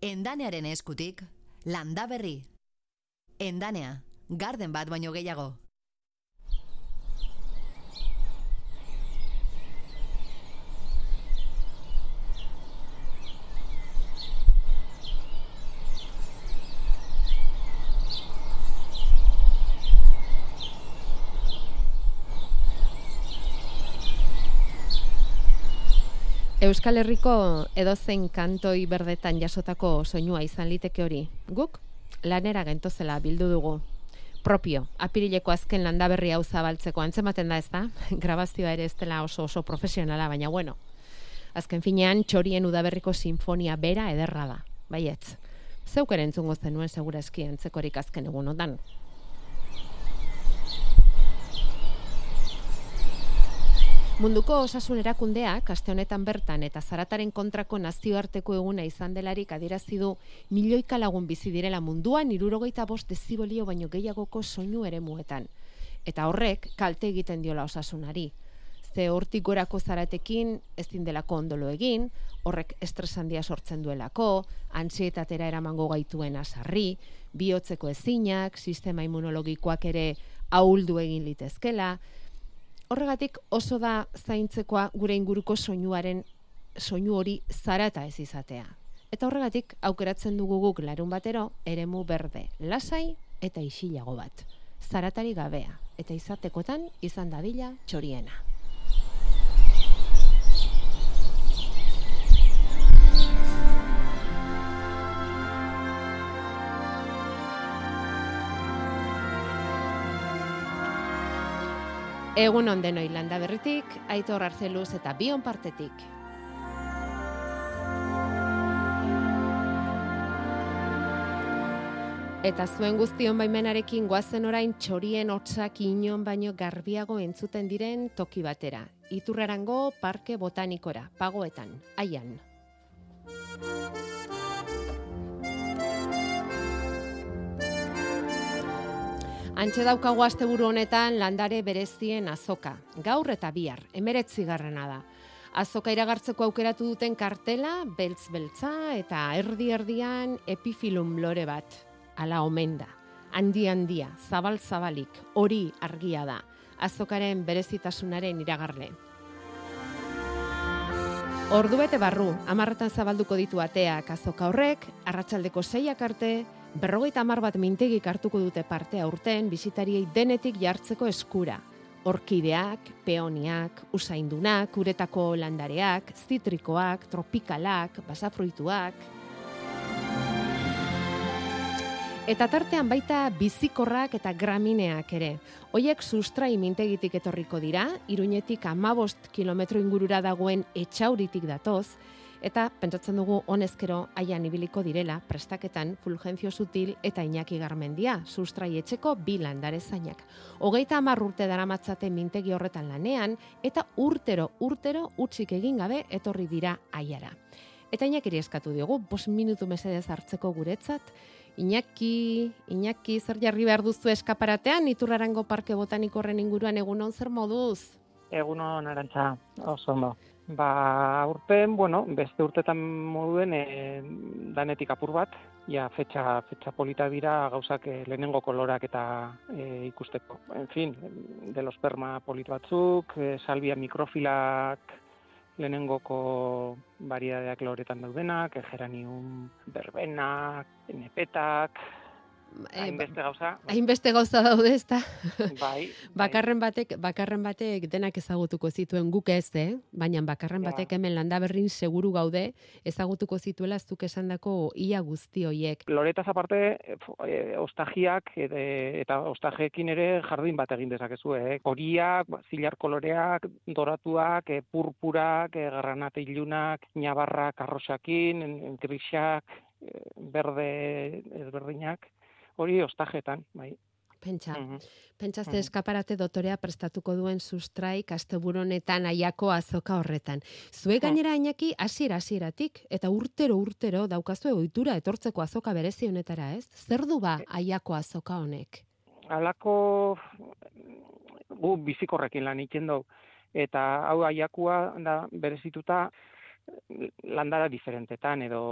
Endanearen eskutik, landa berri. Endanea, garden bat baino gehiago. Euskal Herriko edozein kantoi berdetan jasotako soinua izan liteke hori. Guk lanera gentozela bildu dugu. Propio, apirileko azken landaberri hau zabaltzeko antzematen da ez da, grabazioa ere ez dela oso oso profesionala, baina bueno. Azken finean, txorien udaberriko sinfonia bera ederra da, baietz. Zeuk ere entzungo zenuen segura eski entzekorik azken egun Munduko osasun erakundeak aste honetan bertan eta zarataren kontrako nazioarteko eguna izan delarik adierazi du milioika lagun bizi direla munduan 75 dezibolio baino gehiagoko soinu eremuetan. Eta horrek kalte egiten diola osasunari. Ze hortik gorako zaratekin ez delako ondolo egin, horrek estres handia sortzen duelako, antsietatera eramango gaituen asarri, bihotzeko ezinak, sistema immunologikoak ere ahuldu egin litezkela, horregatik oso da zaintzekoa gure inguruko soinuaren soinu hori zarata ez izatea. Eta horregatik aukeratzen dugu guk larun batero eremu berde, lasai eta isilago bat. Zaratari gabea eta izatekotan izan dadila txoriena. Egun onden landa berritik, Aitor Arzeluz eta Bion partetik. Eta zuen guztion baimenarekin goazen orain txorien hotzak inon baino garbiago entzuten diren toki batera. Iturrarango Parke Botanikora, pagoetan, aian. Antxe daukagu asteburu honetan landare berezien azoka. Gaur eta bihar, emeretzi garrana da. Azoka iragartzeko aukeratu duten kartela, beltz-beltza eta erdi-erdian epifilum lore bat. Ala omen da. Handi handia, zabal-zabalik, hori argia da. Azokaren berezitasunaren iragarle. Ordu bete barru, amarretan zabalduko ditu ateak azoka horrek, arratsaldeko zeiak arte, berrogeita hamar bat mintegik hartuko dute parte aurten bizitariei denetik jartzeko eskura. Orkideak, peoniak, usaindunak, uretako landareak, zitrikoak, tropikalak, basafruituak. Eta tartean baita bizikorrak eta gramineak ere. Hoiek sustrai mintegitik etorriko dira, iruñetik amabost kilometro ingurura dagoen etxauritik datoz, Eta pentsatzen dugu honezkero aian ibiliko direla prestaketan Fulgencio Sutil eta Iñaki Garmendia, sustrai etxeko bi landare zainak. Hogeita hamar urte daramatzate mintegi horretan lanean eta urtero urtero utzik egin gabe etorri dira aiara. Eta Iñaki eskatu diogu, bos minutu mesedez hartzeko guretzat, Iñaki, Iñaki zer jarri behar duzu eskaparatean, iturrarango parke botanikorren inguruan egunon zer moduz? Egunon, arantza, oso ondo. Ba, urten, bueno, beste urtetan moduen e, danetik apur bat, ja, fetxa, fetxa polita dira gauzak e, lehenengo kolorak eta e, ikusteko. En fin, de los perma polit batzuk, e, salvia mikrofilak, lehenengoko variadeak loretan daudenak, geranium berbenak, nepetak, Eh, hainbeste gauza. Hainbeste gauza daude, ezta? Bai, bai. Bakarren batek, bakarren batek denak ezagutuko zituen guk ez, eh? Baina bakarren batek hemen landaberrin seguru gaude ezagutuko zituela zuk esandako ia guzti hoiek. Loretaz aparte, e, ostagiak eta ostajeekin ere jardin bat egin dezakezu, eh? Horiak, ba, zilar koloreak, doratuak, e, purpurak, e, garranate ilunak, nabarrak, arrosakin, grisak, e, berde ezberdinak hori ostajetan, bai. Pentsa, mm -hmm. pentsa ze eskaparate dotorea prestatuko duen sustraik asteburonetan aiako azoka horretan. Zue gainera ainaki hasiera hasieratik eta urtero urtero daukazu ohitura etortzeko azoka berezi honetara, ez? Zer du ba aiako azoka honek? Alako gu bizikorrekin lan egiten dugu eta hau aiakua da berezituta landara diferentetan edo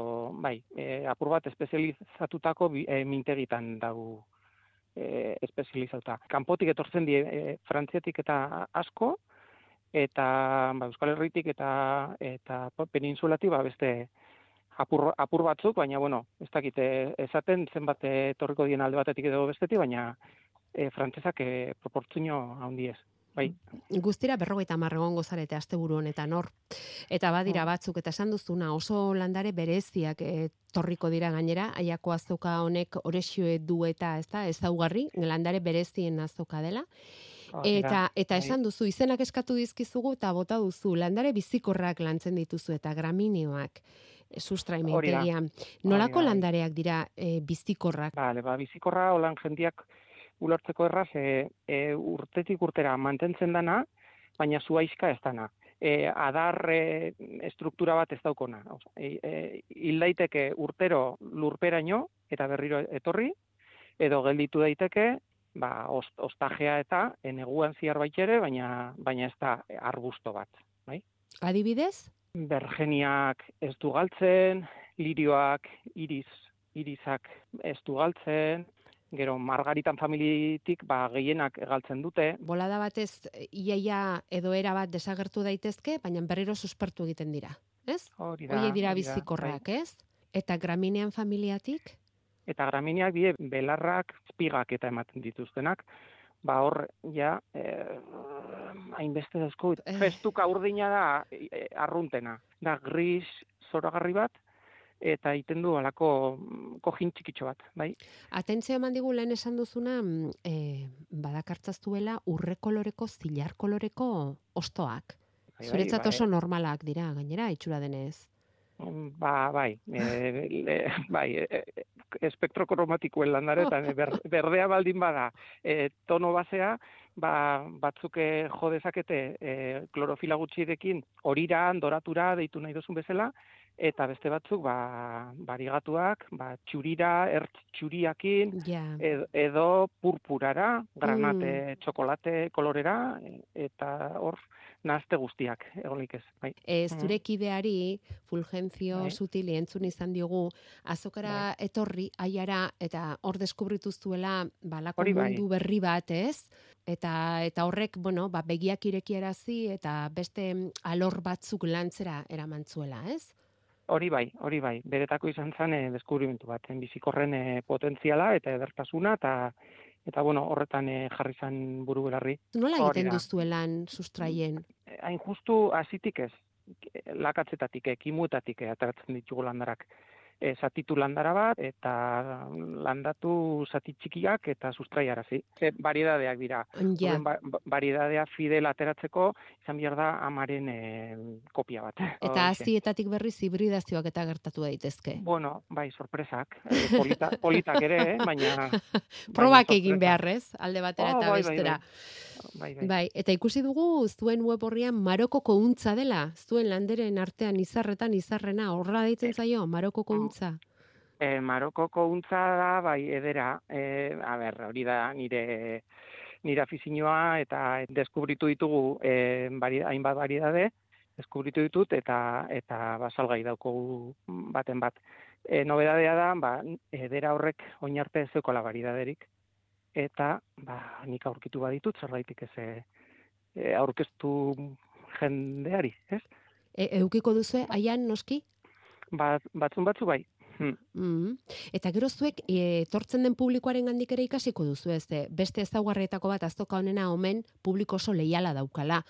bai, e, apur bat espezializatutako e, mintegitan dago e, espezializatuta. Kanpotik etortzen die e, frantziatik eta asko eta ba, Euskal Herritik eta eta peninsulatik ba, beste apur, apur batzuk, baina bueno, ez dakite esaten zenbat etorriko dien alde batetik edo bestetik, baina e, frantzesak e, proportzio handiez bai. Guztira berrogeita marregon gozarete asteburu honetan hor. Eta badira bai. batzuk, eta esan duzuna oso landare bereziak e, torriko dira gainera, aiako azoka honek oresio du eta ez da, ez daugarri, landare berezien azoka dela. Eta, eta bai. esan duzu, izenak eskatu dizkizugu eta bota duzu, landare bizikorrak lantzen dituzu eta graminioak e, sustraimentegian. Nolako landareak dira e, bizikorrak? Vale, ba, bizikorra holan jendiak ulertzeko erraz e, e, urtetik urtera mantentzen dana, baina zuaizka ez dana. E, adar e, estruktura bat ez daukona. E, e, hil daiteke urtero lurperaino eta berriro etorri, edo gelditu daiteke ba, ost, ostajea eta eneguan ziar ere, baina, baina ez da arbusto bat. Bai? Adibidez? Bergeniak ez du galtzen, lirioak, iris, irisak ez du galtzen, gero margaritan familitik ba gehienak galtzen dute. Bolada batez iaia edo era bat desagertu daitezke, baina berriro suspertu egiten dira, ez? Hori da. dira bizikorrak, bai. ez? Eta graminean familiatik? Eta gramineak die belarrak, spigak eta ematen dituztenak, ba hor ja eh hainbeste dauzko festuka urdina da eh, arruntena. Da gris zoragarri bat, eta egiten du alako mm, kojin txikitxo bat, bai? Atentzio eman digu lehen esan duzuna, e, badakartzaztuela urre koloreko, zilar koloreko ostoak. Bai, bai, Zuretzat bai. oso normalak dira, gainera, itxura denez. Mm, ba, bai, e, bai, e, espektro kromatikoen landaretan, ber, berdea baldin bada, e, tono basea, ba, batzuk jo dezakete e, klorofila gutxirekin horiran, doratura, deitu nahi duzun bezala, eta beste batzuk ba barigatuak ba txurira ertz txuriakin edo, purpurara granate mm. txokolate kolorera eta hor nazte guztiak egolik ez bai e, zure kideari fulgentzio bai. sutili entzun izan diogu azokara bai. etorri aiara eta hor deskubritu zuela balako bai. mundu berri bat ez eta eta horrek bueno ba begiak irekiarazi eta beste alor batzuk lantzera eramantzuela ez Hori bai, hori bai. Beretako izan zen e, deskubrimentu bat, bizikorren e, potentziala eta edertasuna eta eta bueno, horretan e, jarri zen buru belarri. Nola egiten duztuelan sustraien? Hain justu hasitik ez, lakatzetatik, ekimuetatik ateratzen ditugu landarak e, zatitu landara bat, eta landatu zati txikiak eta sustraiarazi. E, baridadeak dira. Ja. Ba, baridadea fidel ateratzeko, izan behar da amaren e, kopia bat. Eta azietatik berriz hibridazioak eta gertatu daitezke. Bueno, bai, sorpresak. E, polita, politak ere, eh, baina... Probak egin beharrez, alde batera oh, eta bai, bai, bestera. Bai, bai, bai. bai, eta ikusi dugu zuen web horrian Marokoko untza dela, zuen landeren artean izarretan izarrena, horra deitzen zaio, Marokoko untza. E, Marokoko untza da, bai, edera, e, a ber, hori da nire nire afizinoa eta deskubritu ditugu e, bari, hainbat baridade, deskubritu ditut eta eta basalgai daukogu baten bat. E, nobedadea da, ba, edera horrek oinarte zekola baridaderik eta ba, nik aurkitu baditut, zerbaitik ez e, e, aurkeztu jendeari, ez? E, eukiko duzu, aian noski? Ba, batzun batzu bai. Hmm. Mm Eta gero zuek e, etortzen den publikoaren gandik ere ikasiko duzu ez beste ezaugarrietako bat aztoka honena omen publiko oso leiala daukala.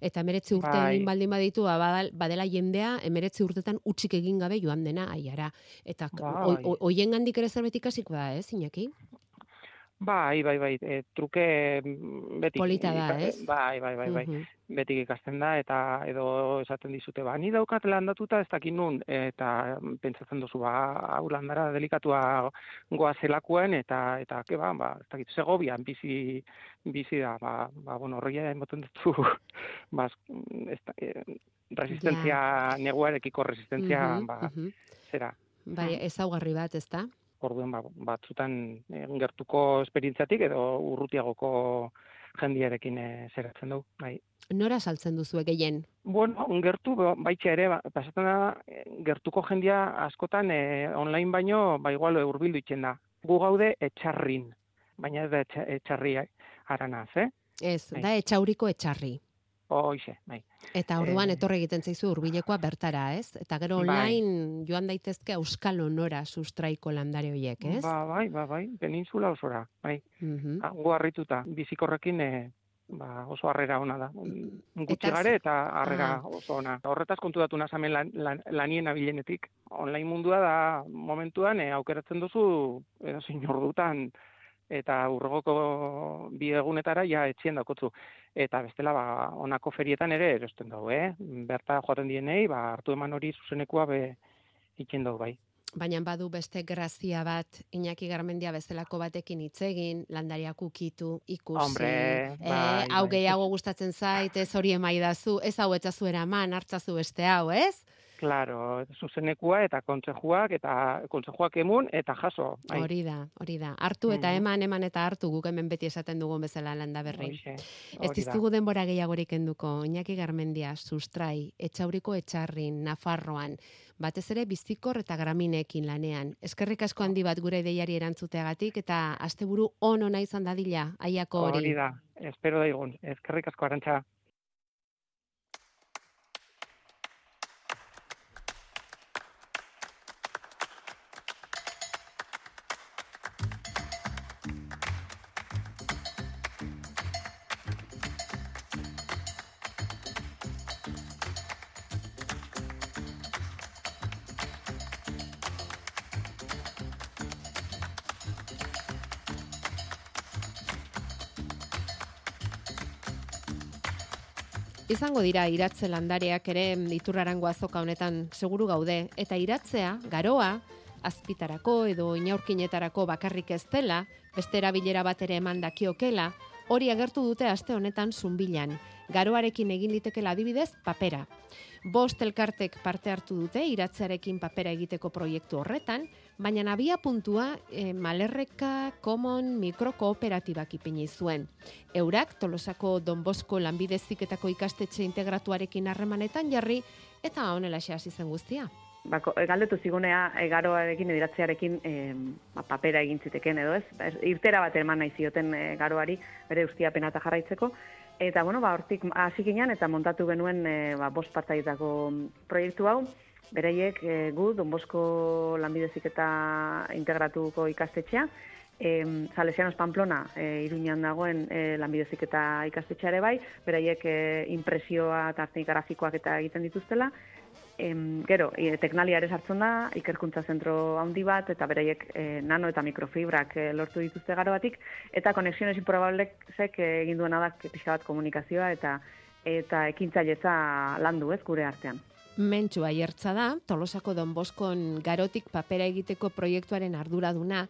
Eta emeretzi urte bai. egin baldin baditu ba, badela jendea emeretzi urtetan utxik egin gabe joan dena aiara. Eta bai. hoien gandik ere zerbait ikasiko da, ez, Iñaki? Bai, bai, bai, e, truke mm, betik... Polita da, ez? Bai, bai, bai, bai, betik ikasten da, eta edo esaten dizute, ba, ni daukat landatuta ez dakit nun, eta pentsatzen duzu, ba, hau landara delikatua goa zelakuen, eta, eta, ke ba, ba, ez dakit, segobian bizi, bizi da, ba, ba bueno, horregia emoten dutzu, ba, ez da, e, resistentzia, ja. neguarekiko resistentzia, ba, zera. Bai, ezaugarri bat, ez da? Orduen ba, batzutan e, gertuko esperientziatik edo urrutiagoko jendiarekin e, zeratzen dugu, bai. Nora saltzen duzu gehien? Bueno, gertu, baitxe ere, ba, pasatzen da, gertuko jendia askotan e, online baino, ba igual urbildu itzen da. Gu gaude etxarrin, baina ez da etxarri aranaz, eh? Ez, bai. da etxauriko etxarri. Hoize, bai. Eta orduan e... etorri egiten zaizu hurbilekoa bertara, ez? Eta gero bai. online joan daitezke Euskal Honora sustraiko landare horiek, ez? Ba, bai, ba, bai, peninsula osora, bai. Mm -hmm. harrituta, bizikorrekin e, ba, oso harrera ona da. Gutxi gare eta harrera oso ona. Horretaz kontu datu nazamen lan, lan, lanien abilenetik. Online mundua da momentuan e, aukeratzen duzu, edo zein ordutan, eta urrogoko bi egunetara ja etxien dakotzu. Eta bestela, ba, onako ferietan ere erosten dugu, eh? Berta joaten dienei, ba, hartu eman hori zuzenekua be itxen dugu, bai. Baina badu beste grazia bat, Iñaki Garmendia bezalako batekin hitz egin, landariak ukitu, ikusi, Hombre, eh, bai, hau bai. gehiago gustatzen zait, ez hori emaidazu, ez hau etzazu eraman, hartzazu beste hau, ez? Claro, zuzenekua eta kontzejuak eta kontzejuak emun eta jaso. Bai. Hori da, hori da. Hartu eta mm. eman, eman eta hartu guk hemen beti esaten dugun bezala landa berri. Ez diztugu denbora gehiagorik enduko, Iñaki Garmendia, sustrai, etxauriko etxarrin, Nafarroan, batez ere bizikor eta graminekin lanean. Eskerrik asko handi bat gure ideiari erantzuteagatik eta asteburu on ona izan dadila, aiako hori. Hori da, espero daigun. Eskerrik asko arantza. Izango dira iratze landareak ere iturrarango azoka honetan seguru gaude eta iratzea garoa azpitarako edo inaurkinetarako bakarrik ez dela, beste erabilera bat ere eman dakiokela, hori agertu dute aste honetan zunbilan. Garoarekin egin litekela adibidez papera. Bost elkartek parte hartu dute iratzearekin papera egiteko proiektu horretan, baina nabia puntua e, malerreka komon mikrokooperatibak ipini zuen. Eurak tolosako Donbosko lanbideziketako ikastetxe integratuarekin harremanetan jarri eta honela hasi zen guztia. Bako, galdetu zigunea egaroarekin iratzearekin e, papera egin ziteken edo ez. Irtera bat eman nahi zioten e, garoari bere ustia penata jarraitzeko. Eta, bueno, ba, hortik hasi eta montatu genuen e, ba, bost partaietako proiektu hau. Bereiek e, gu, Don Bosko lanbidezik eta integratuko ikastetxea. E, Salesianos Pamplona, e, iruñan dagoen e, lanbidezik eta ikastetxeare bai. Bereiek e, impresioa eta grafikoak eta egiten dituztela em, gero, e, teknalia ere sartzen da, ikerkuntza zentro handi bat, eta beraiek e, nano eta mikrofibrak e, lortu dituzte garo batik, eta konexiones improbablek zek egin duena da pixka bat komunikazioa eta eta ekintzailetza landu ez gure artean. Mentxu aiertza da, Tolosako Don Boskon garotik papera egiteko proiektuaren arduraduna,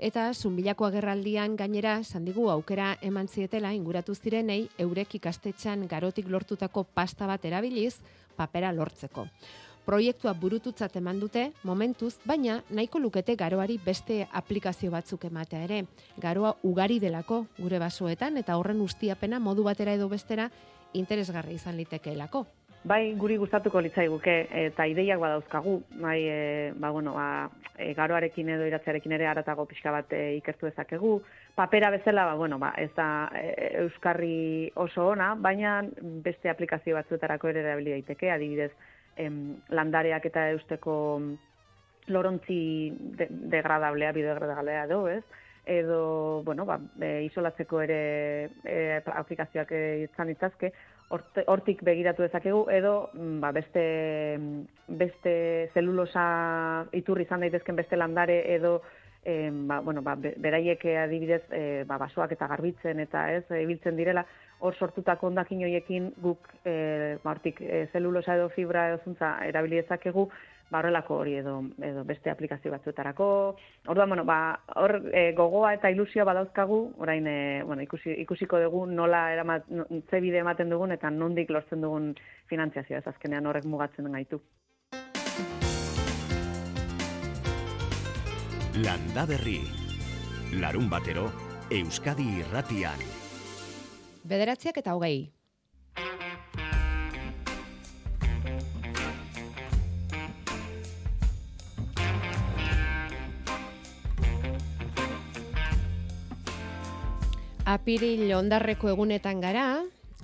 eta zunbilako agerraldian gainera sandigu aukera eman zietela inguratu zirenei eurek ikastetxan garotik lortutako pasta bat erabiliz, papera lortzeko. Proiektua burututzat eman dute, momentuz, baina nahiko lukete garoari beste aplikazio batzuk ematea ere. Garoa ugari delako gure basoetan eta horren ustiapena modu batera edo bestera interesgarri izan litekeelako. Bai, guri gustatuko litzaiguke eta ideiak badauzkagu, bai, e, ba, bueno, ba, e, garoarekin edo iratzearekin ere aratago pixka bat e, ikertu dezakegu. Papera bezala, ba, bueno, ba, ez da e, euskarri oso ona, baina beste aplikazio batzuetarako ere erabili daiteke, adibidez, em, landareak eta eusteko lorontzi de, degradablea, bidegradablea edo, ez? edo, bueno, ba, e, isolatzeko ere e, aplikazioak izan ditzazke, hortik begiratu dezakegu edo mm, ba, beste beste zelulosa iturri izan daitezken beste landare edo e, ba, bueno, ba, beraiek adibidez e, ba, basoak eta garbitzen eta ez ibiltzen direla hor sortutako ondakin hoiekin guk e, ba, hortik e, zelulosa edo fibra edo zuntza erabili dezakegu barrelako hori edo, edo beste aplikazio batzuetarako. Orduan, bueno, ba, hor e, gogoa eta ilusioa badauzkagu, orain e, bueno, ikusi, ikusiko dugu nola eramat, ze bide ematen dugun eta nondik lortzen dugun finantziazioa ez azkenean horrek mugatzen gaitu. Landa berri. Larun batero, Euskadi irratian. Bederatziak eta hogei. Apiril ondarreko egunetan gara,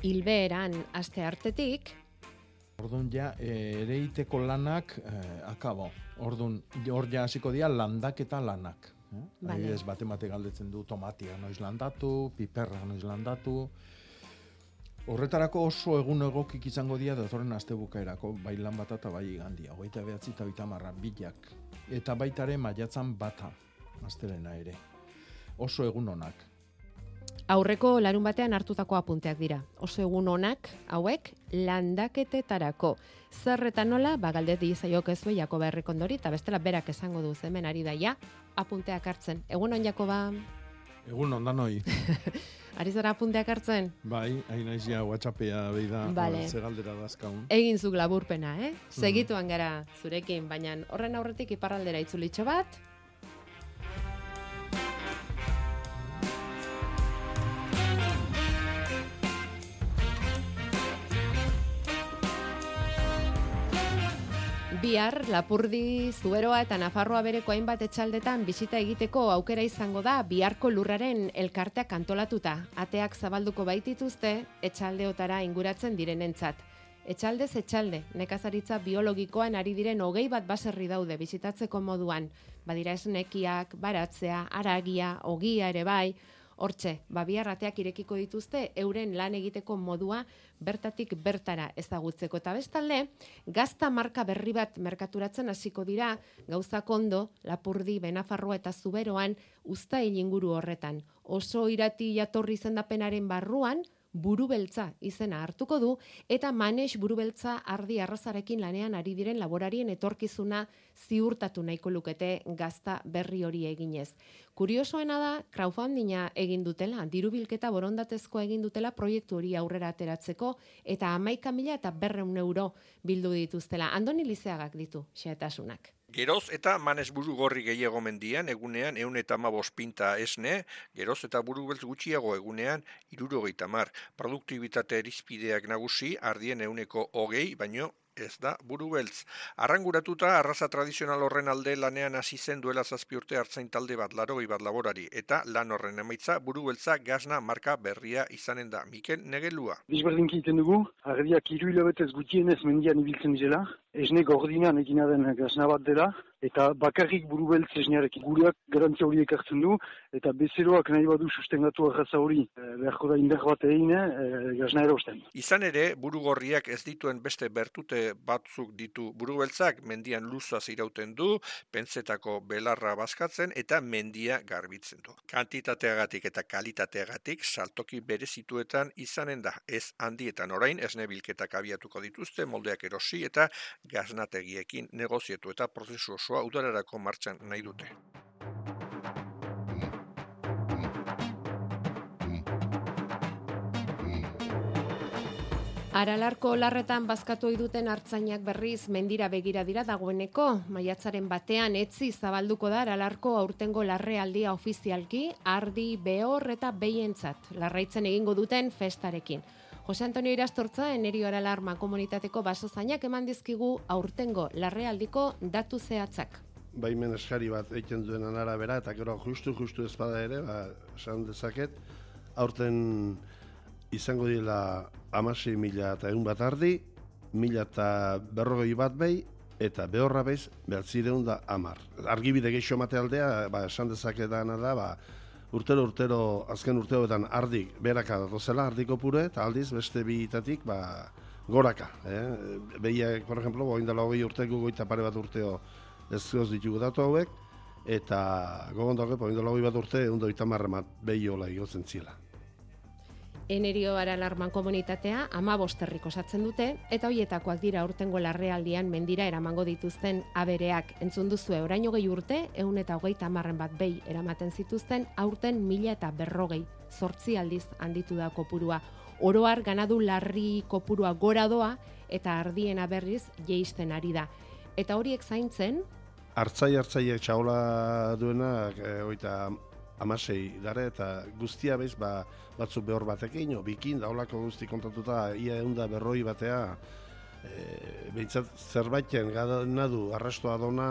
hilbeeran aste hartetik, Orduan ja, e, ereiteko lanak e, akabo. Orduan, hor ja hasiko dira landaketa lanak. Eh? Vale. Adibidez, bate mate galdetzen du tomatia noiz landatu, piperra noiz landatu. Horretarako oso egun egokik izango dira datorren astebukaerako, bai lan bata eta bai igandia. Hogeita behatzi eta hogeita marra, bilak. Eta baitare maiatzan bata, astelena ere. Oso egun onak. Aurreko larun batean hartutako apunteak dira. Oso egun onak, hauek, landaketetarako. Zer eta nola, ba, galdet dizaiok ez du, Jakoba Errekondori, eta bestela berak esango du hemen ari da, ja, apunteak hartzen. Egun on, Jakoba, Egun ondan hoi. ari zara apunteak hartzen? bai, hain naiz ja WhatsAppea behi da, Vale. ze galdera dazkaun. Egin zuk laburpena, eh? Segituan gara zurekin, baina horren aurretik iparraldera itzulitxo bat, Bihar, Lapurdi, Zuberoa eta Nafarroa bereko hainbat etxaldetan bisita egiteko aukera izango da biharko lurraren elkarteak antolatuta. Ateak zabalduko baitituzte etxaldeotara inguratzen direnentzat. Etxaldez etxalde, nekazaritza biologikoan ari diren hogei bat baserri daude bisitatzeko moduan. Badira esnekiak, baratzea, aragia, ogia ere bai, Hortxe, ba biharrateak irekiko dituzte euren lan egiteko modua bertatik bertara ezagutzeko eta bestalde gazta marka berri bat merkaturatzen hasiko dira gauzak ondo Lapurdi, Benafarroa eta Zuberoan uztail inguru horretan. Oso irati jatorri izendapenaren barruan burubeltza izena hartuko du eta manex burubeltza ardi arrazarekin lanean ari diren laborarien etorkizuna ziurtatu nahiko lukete gazta berri hori eginez. Kuriosoena da, crowdfundinga egin dutela, diru bilketa borondatezko egin dutela proiektu hori aurrera ateratzeko, eta amaika mila eta berreun euro bildu dituztela. Andoni Lizeagak ditu, xeetasunak. Geroz eta manes buru gorri gehiago mendian, egunean eun eta amabos pinta esne, geroz eta buru beltz gutxiago egunean irurogeita mar. Produktibitate erizpideak nagusi, ardien euneko hogei, baino ez da buru beltz. Arranguratuta, arraza tradizional horren alde lanean hasi zen duela zazpi urte hartzain talde bat larogei bat laborari, eta lan horren emaitza buru beltza gazna marka berria izanen da. Mikel Negelua. Bizberdinki egiten dugu, ardiak hiru hilabetez gutienez mendian ibiltzen dela, esne gordinan egina den gazna bat dela, eta bakarrik burubeltz esnearekin. Gureak garantzia horiek hartzen du, eta bezeroak nahi badu sustengatu arraza hori, eh, beharko da indar bat egin, eh, gazna erosten. Izan ere, burugorriak ez dituen beste bertute batzuk ditu burubeltzak, mendian luzaz irauten du, pentsetako belarra bazkatzen eta mendia garbitzen du. Kantitateagatik eta kalitateagatik saltoki bere situetan izanen da, ez handietan orain esne bilketak abiatuko dituzte, moldeak erosi eta gaznategiekin negozietu eta prozesu osoa udararako martxan nahi dute. Aralarko larretan bazkatu duten hartzainak berriz mendira begira dira dagoeneko, maiatzaren batean etzi zabalduko da Aralarko aurtengo larrealdia ofizialki, ardi, behor eta behientzat, larraitzen egingo duten festarekin. Jose Antonio Irastortza, Enerio Aralarma komunitateko basozainak eman dizkigu aurtengo larrealdiko datu zehatzak. baimen eskari bat egiten duen arabera, eta gero justu justu ez bada ere, ba, esan dezaket, aurten izango dira amasei mila eta egun bat ardi, mila eta berrogei bat behi, eta behorra behiz, bertzireun da amar. Argibide gehiago mate aldea, ba, esan dezakedana da, ba, urtero urtero, azken urteoetan ardi beraka datozela, ardiko pure, eta aldiz beste biitatik, ba, goraka. Eh? Behiak, por ejemplo, boindala hogei urteko goita pare bat urteo ez goz ditugu datu hauek, eta gogondako, boindala hogei bat urte, egun doita marremat behi hola igotzen zila. Enerio Aralarman komunitatea ama bosterrik osatzen dute, eta hoietakoak dira aurtengo larrealdian mendira eramango dituzten abereak. Entzun duzue oraino gehi urte, eun eta hogeita hamarren bat behi eramaten zituzten, aurten mila eta berrogei, zortzi aldiz handitu da kopurua. Oroar ganadu larri kopurua gora doa, eta ardiena berriz jeisten ari da. Eta horiek zaintzen, Artzai hartzaiek txaola duenak, e, oita amasei dare, eta guztia bez, ba, batzuk behor batekin, o bikin, daulako guzti kontatuta, ia egun da berroi batea, e, behintzat zerbaiten gana du arrastoa dona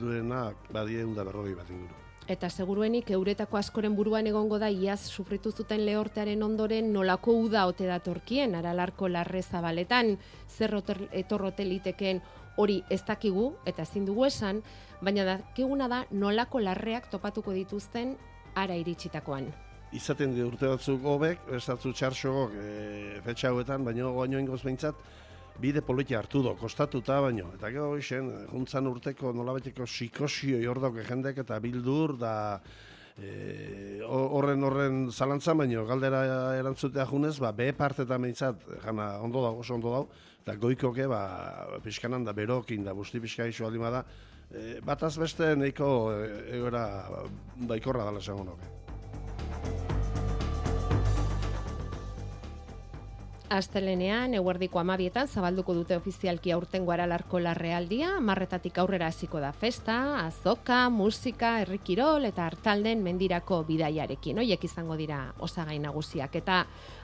duena badie egun da berroi bat inguru. Eta seguruenik euretako askoren buruan egongo da iaz sufritu zuten lehortearen ondoren nolako uda ote datorkien aralarko larre zabaletan zer etorrote liteken hori ez dakigu eta ezin dugu esan, baina dakiguna da nolako larreak topatuko dituzten ara iritsitakoan. Izaten di urte batzuk hobek, estatzu txarxogok e, fetxa hauetan, baina goaino ingoz behintzat, bide politia hartu do, kostatuta baino. Eta gero hoxen, juntzan urteko nolabeteko psikosio jordauke jendek eta bildur da e, horren horren zalantza baino galdera erantzutea junez, ba, be partetan behintzat, jana ondo dago, oso ondo dago, eta goikoke, ba, pixkanan da berokin da, busti pixka iso aldin bada, e, bataz beste nahiko e, egoera baikorra dala esango Astelenean, eguerdiko amabietan, zabalduko dute ofizialki aurtengo aralarko larrealdia, marretatik aurrera hasiko da festa, azoka, musika, herrikirol eta hartalden mendirako bidaiarekin. Hoiek izango dira osagai nagusiak. Eta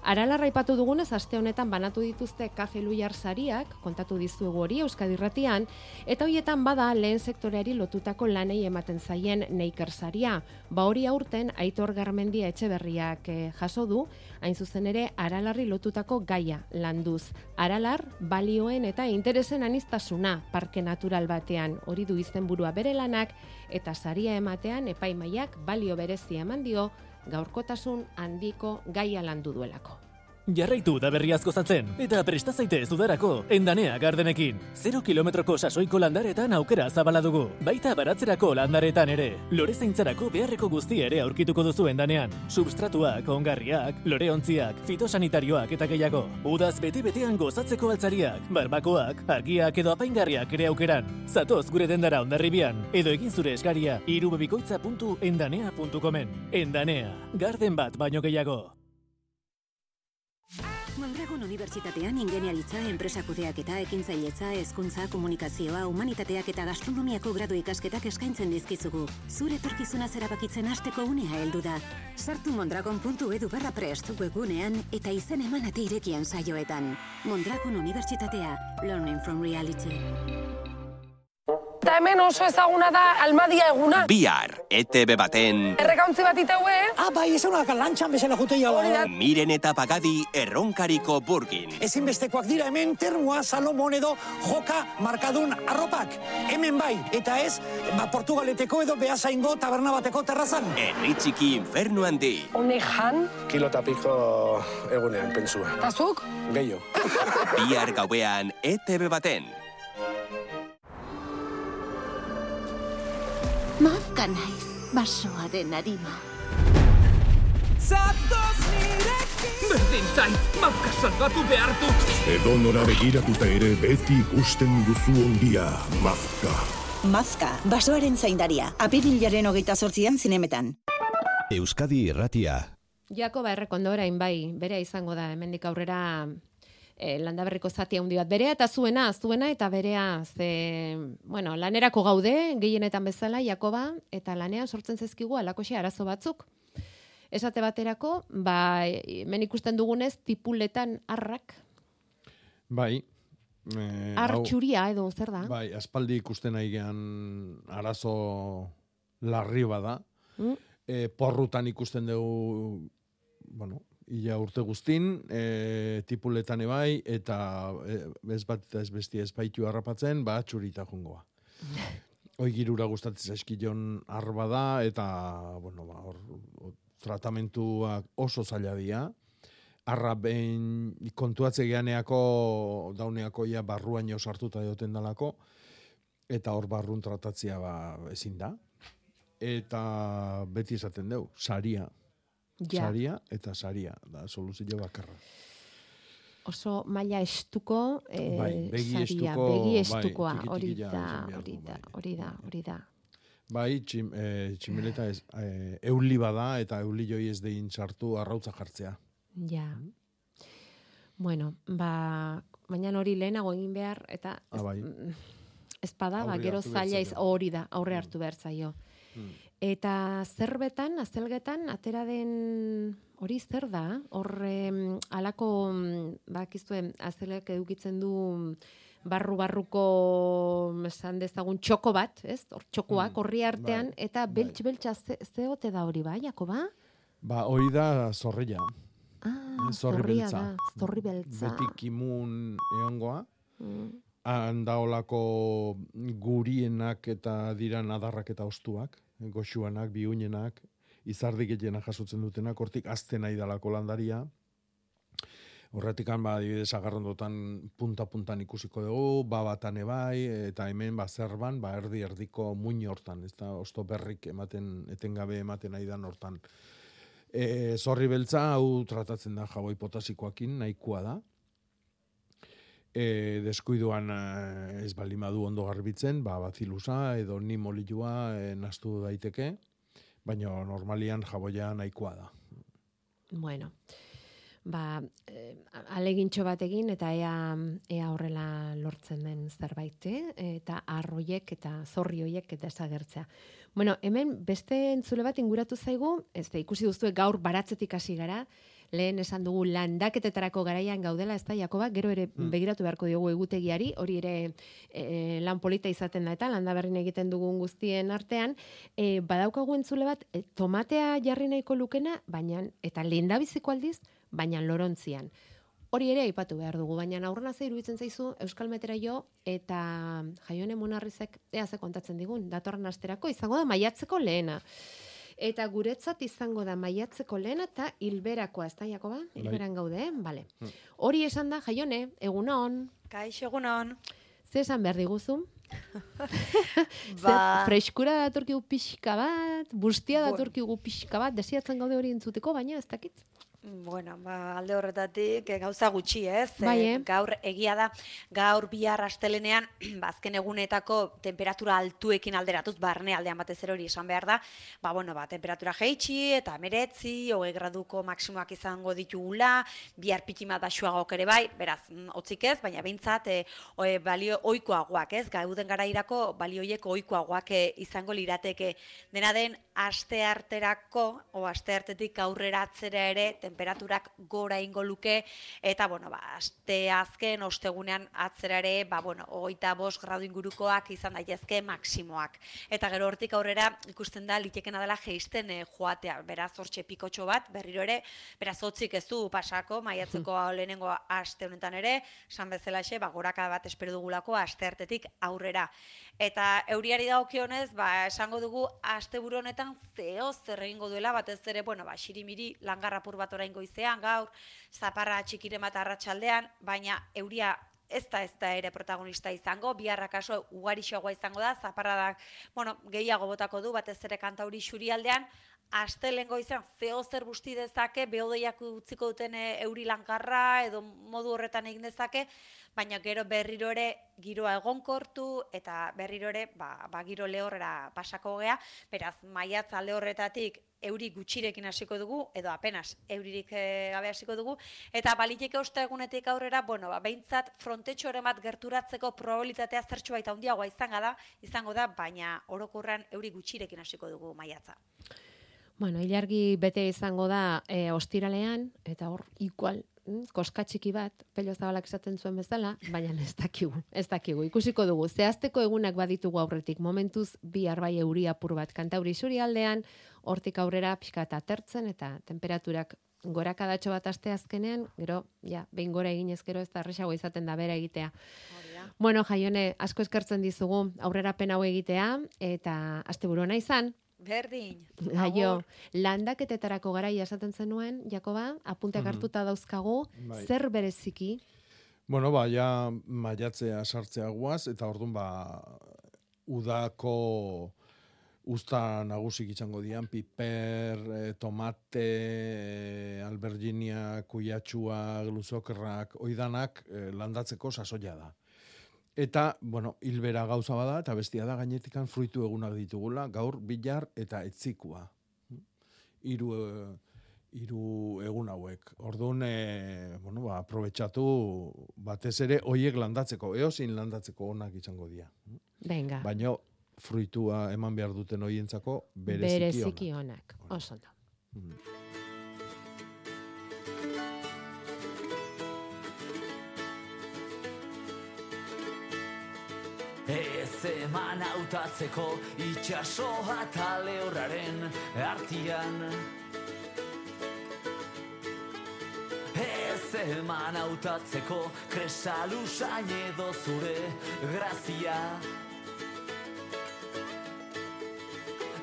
aralarra ipatu dugunez, aste honetan banatu dituzte kafe luiar sariak, kontatu dizuegu hori Euskadi Irratian, eta hoietan bada lehen sektoreari lotutako lanei ematen zaien neiker saria. Ba hori aurten Aitor Garmendia Etxeberriak eh, jaso du, hain zuzen ere aralarri lotutako gaia landuz. Aralar, balioen eta interesen anistasuna parke natural batean hori du izenburua bere lanak eta saria ematean epaimaiak balio berezi eman dio gaurkotasun handiko gaia landu duelako. Jarraitu da berriaz gozatzen, eta presta zaitez udarako, endanea gardenekin. 0 kilometroko sasoiko landaretan aukera zabala dugu, baita baratzerako landaretan ere. Lore zeintzarako beharreko guzti ere aurkituko duzu endanean. Substratuak, ongarriak, loreontziak, fitosanitarioak eta gehiago. Udaz bete-betean gozatzeko altzariak, barbakoak, argiak edo apaingarriak ere aukeran. Zatoz gure dendara ondarribian, edo egin zure eskaria irubebikoitza.endanea.comen. Endanea, garden bat baino gehiago. Mondragon Unibertsitatean ingeniaritza, enpresa kudeaketa, ekintzailetza, hezkuntza, komunikazioa, humanitateak eta gastronomiako gradu ikasketak eskaintzen dizkizugu. Zure etorkizuna zerabakitzen hasteko unea heldu da. Sartu mondragon.edu barra prest webgunean eta izen eman ate irekien saioetan. Mondragon Unibertsitatea. Learning from reality. Eta hemen oso ezaguna da almadia eguna. Bihar, ETB baten, Errekauntzi bat iteue. Ah, bai, ez unak lantxan bezala jute jala. miren eta pagadi erronkariko burgin. Ezinbestekoak dira hemen termua, Salomon edo joka markadun arropak. Hemen bai, eta ez, ba, Portugaleteko edo behazaingo taberna bateko terrazan. Herri txiki infernu handi. Honek jan, Kilo eta piko egunean, pentsua. eta zuk? Gehiago. Bihar gauean, ETB baten. Mafka naiz, basoaren arima. Zatoz nirekin Berdin zait, mafka salbatu behar dut Edo nora begiratuta ere beti ikusten duzu ondia, mafka. Mazka, basoaren zaindaria. Apirilaren hogeita sortzian zinemetan. Euskadi Irratia. Jakoba errekondo orain bai, bere izango da, hemendik aurrera e, landaberriko zati handi bat. Berea eta zuena, zuena eta berea, ze, bueno, lanerako gaude, gehienetan bezala, Jakoba, eta lanean sortzen zezkigu alakoxe arazo batzuk. Esate baterako, ba, hemen ikusten dugunez, tipuletan arrak, Bai. Hau- artxuria edo zer da? Bai, aspaldi ikusten nahi gehan arazo larri bada. Mm? E, porrutan ikusten dugu, bueno, ia urte guztin, e, tipuletan ebai, eta e, ez bat eta ez besti ez baitu harrapatzen, ba, txurita jungoa. Hoi girura gustatzen zaizkion arba da, eta, bueno, ba, hor, tratamentuak oso zaila dira. Arra behin kontuatze geaneako, dauneako ja barruan jo sartuta dioten dalako, eta hor barrun tratatzea ba, ezin da. Eta beti esaten dugu, saria. Ja. Saria eta saria, da soluzio bakarra. Oso maila estuko, e, Bai, begi saria, estuko, begi bai, estukoa, tiki-tiki hori da, hori da, hori da, hori da. Bai, txim, e, tximeleta ez, e, euli bada eta euli joi ez dein sartu arrautza jartzea. Ja. Bueno, ba, baina hori lehenago egin behar, eta Ah, bai. mm, ez bada, ba, gero zaila hori da, aurre hartu behar zaio. Mm. Eta zerbetan, azelgetan, atera den hori zer da? Hor em, alako, bakiztuen, azelek edukitzen du barru-barruko esan dezagun txoko bat, ez? Hor txokoak Mm, horri artean, bai, eta beltx-beltxa ze, ze ote da hori, bai, Jakoba? Ba, hori da zorrilla. Ah, Eh, zorri beltza. da, zorri beltza. Betik imun egongoa. Mm. Handaolako gurienak eta diran adarrak eta ostuak, goxuanak, biunenak, izardik gehiena jasotzen dutenak, hortik azten nahi dalako landaria. Horretikan, ba, adibidez, agarrondotan punta-puntan ikusiko dugu, ba batan ebai, eta hemen, ba, zerban, ba, erdi-erdiko muin hortan, ez da, osto berrik ematen, etengabe ematen nahi dan hortan. E, zorri beltza, hau tratatzen da jaboi potasikoakin, nahikoa da. E, deskuiduan eh, ez baldin badu ondo garbitzen, ba, bazilusa edo ni molilua e, nastu daiteke, baina normalian jaboia nahikoa da. Bueno, ba, eh, alegintxo bat egin eta ea, ea horrela lortzen den zerbait, eta arroiek eta zorri hoiek eta esagertzea. Bueno, hemen beste entzule bat inguratu zaigu, ez da ikusi duzue gaur baratzetik hasi gara, lehen esan dugu landaketetarako garaian gaudela, ez da, Jakoba, gero ere Mm. begiratu beharko diogu egutegiari, hori ere e, lan polita izaten da eta landaberrin egiten dugun guztien artean, e, badaukagu entzule bat, e, tomatea jarri nahiko lukena, baina, eta lehendabiziko aldiz, baina lorontzian. Hori ere aipatu behar dugu, baina aurrena ze iruditzen zaizu Euskal Metera jo eta jaione monarrizek ea ze kontatzen digun, datorren asterako izango da maiatzeko lehena. Eta guretzat izango da maiatzeko lehena eta hilberakoa, ez da, Jakoba? Bai. Hilberan gaude, eh? Bale. Mm. Hori esan da, jaione, egunon. Kaixo egunon. Ze esan behar diguzu? Ba- Zer, freskura datorkigu pixka bat, bustia datorkigu pixka bat, desiatzen gaude hori entzuteko, baina ez dakit. Bueno, ba, alde horretatik eh, gauza gutxi, ez? Bai, Eh, eh? Gaur egia da, gaur bihar astelenean, ba, azken egunetako temperatura altuekin alderatuz, barne aldean batez ere hori esan behar da, ba, bueno, ba, temperatura jeitsi eta meretzi, hogei graduko maksimoak izango ditugula, bihar pitima baxuagok ere bai, beraz, mm, hotzik ez, baina behintzat, e, oe, balio oikoagoak, ez? Gauden garairako balioiek oikoagoak eh, izango lirateke. Dena den, aste arterako, o aste artetik aurrera atzera ere, temperaturak gora ingo luke, eta, bueno, ba, aste azken, ostegunean atzera ere, ba, bueno, hogeita bost gradu ingurukoak izan daitezke maksimoak. Eta gero hortik aurrera ikusten da litekena dela jeisten eh, joatea, beraz hortxe pikotxo bat, berriro ere, beraz hotzik ez du pasako, maiatzeko lehenengo aste honetan ere, esan bezalaxe, ba, goraka bat espero dugulako aste artetik aurrera. Eta euriari dagokionez, ba, esango dugu asteburu honetan zeo zer egingo duela, batez ere, bueno, ba, xirimiri langarrapur bat orain goizean, gaur, zaparra txikiren bat arratsaldean, baina euria ez da ez da ere protagonista izango, biharra kaso ugarixoagoa izango da, zaparradak, bueno, gehiago botako du, batez ere kantauri xurialdean, astelengo izan zeo zer busti dezake, behodeiak utziko duten e, euri lankarra edo modu horretan egin dezake, baina gero berriro ere giroa egonkortu eta berriro ere ba, ba giro lehorrera pasako gea, beraz maiatz alde horretatik euri gutxirekin hasiko dugu edo apenas euririk e, gabe hasiko dugu eta baliteke ostegunetik aurrera, bueno, ba beintzat frontetxoren bat gerturatzeko probabilitatea zertxo baita handiagoa izango da, izango da, baina orokorrean euri gutxirekin hasiko dugu maiatza. Bueno, ilargi bete izango da e, ostiralean, eta hor, igual, mm, koska txiki bat, pello zabalak esaten zuen bezala, baina ez dakigu, ez dakigu, ikusiko dugu. Zehazteko egunak baditugu aurretik, momentuz bi arbai euri apur bat kantauri suri aldean, hortik aurrera pixka eta atertzen, eta temperaturak gorakadatxo bat aste azkenean, gero, ja, behin gora eginez gero ez da erresago izaten da bera egitea. Bueno, jaione, asko eskertzen dizugu aurrera hau egitea, eta asteburu ona izan, Berdin. Aio, landaketetarako garaia esaten zenuen, Jakoba, apunteak Mhm. hartuta dauzkagu, Bai. zer bereziki? Bueno, ba, ja maiatzea sartzea guaz, eta orduan ba, udako usta nagusik izango dian, piper, eh, tomate, eh, alberginia, kuyatxua, gluzokerrak, oidanak eh, landatzeko sasoia da. Eta, bueno, hilbera gauza bada, eta bestia da gainetikan fruitu egunak ditugula, gaur, bilar eta etzikua. Hiru eh, hiru egun hauek. Orduan, e, bueno, ba, aprobetxatu batez ere hoiek landatzeko, eozin landatzeko onak izango dira. Venga. Baina fruitua eman behar duten hoientzako bereziki, Bereziki onak. onak. Oso ondo. Mm. Ez eman hautatzeko itxasoa eta lehorraren artian Ez eman hautatzeko kresalusain edo zure grazia.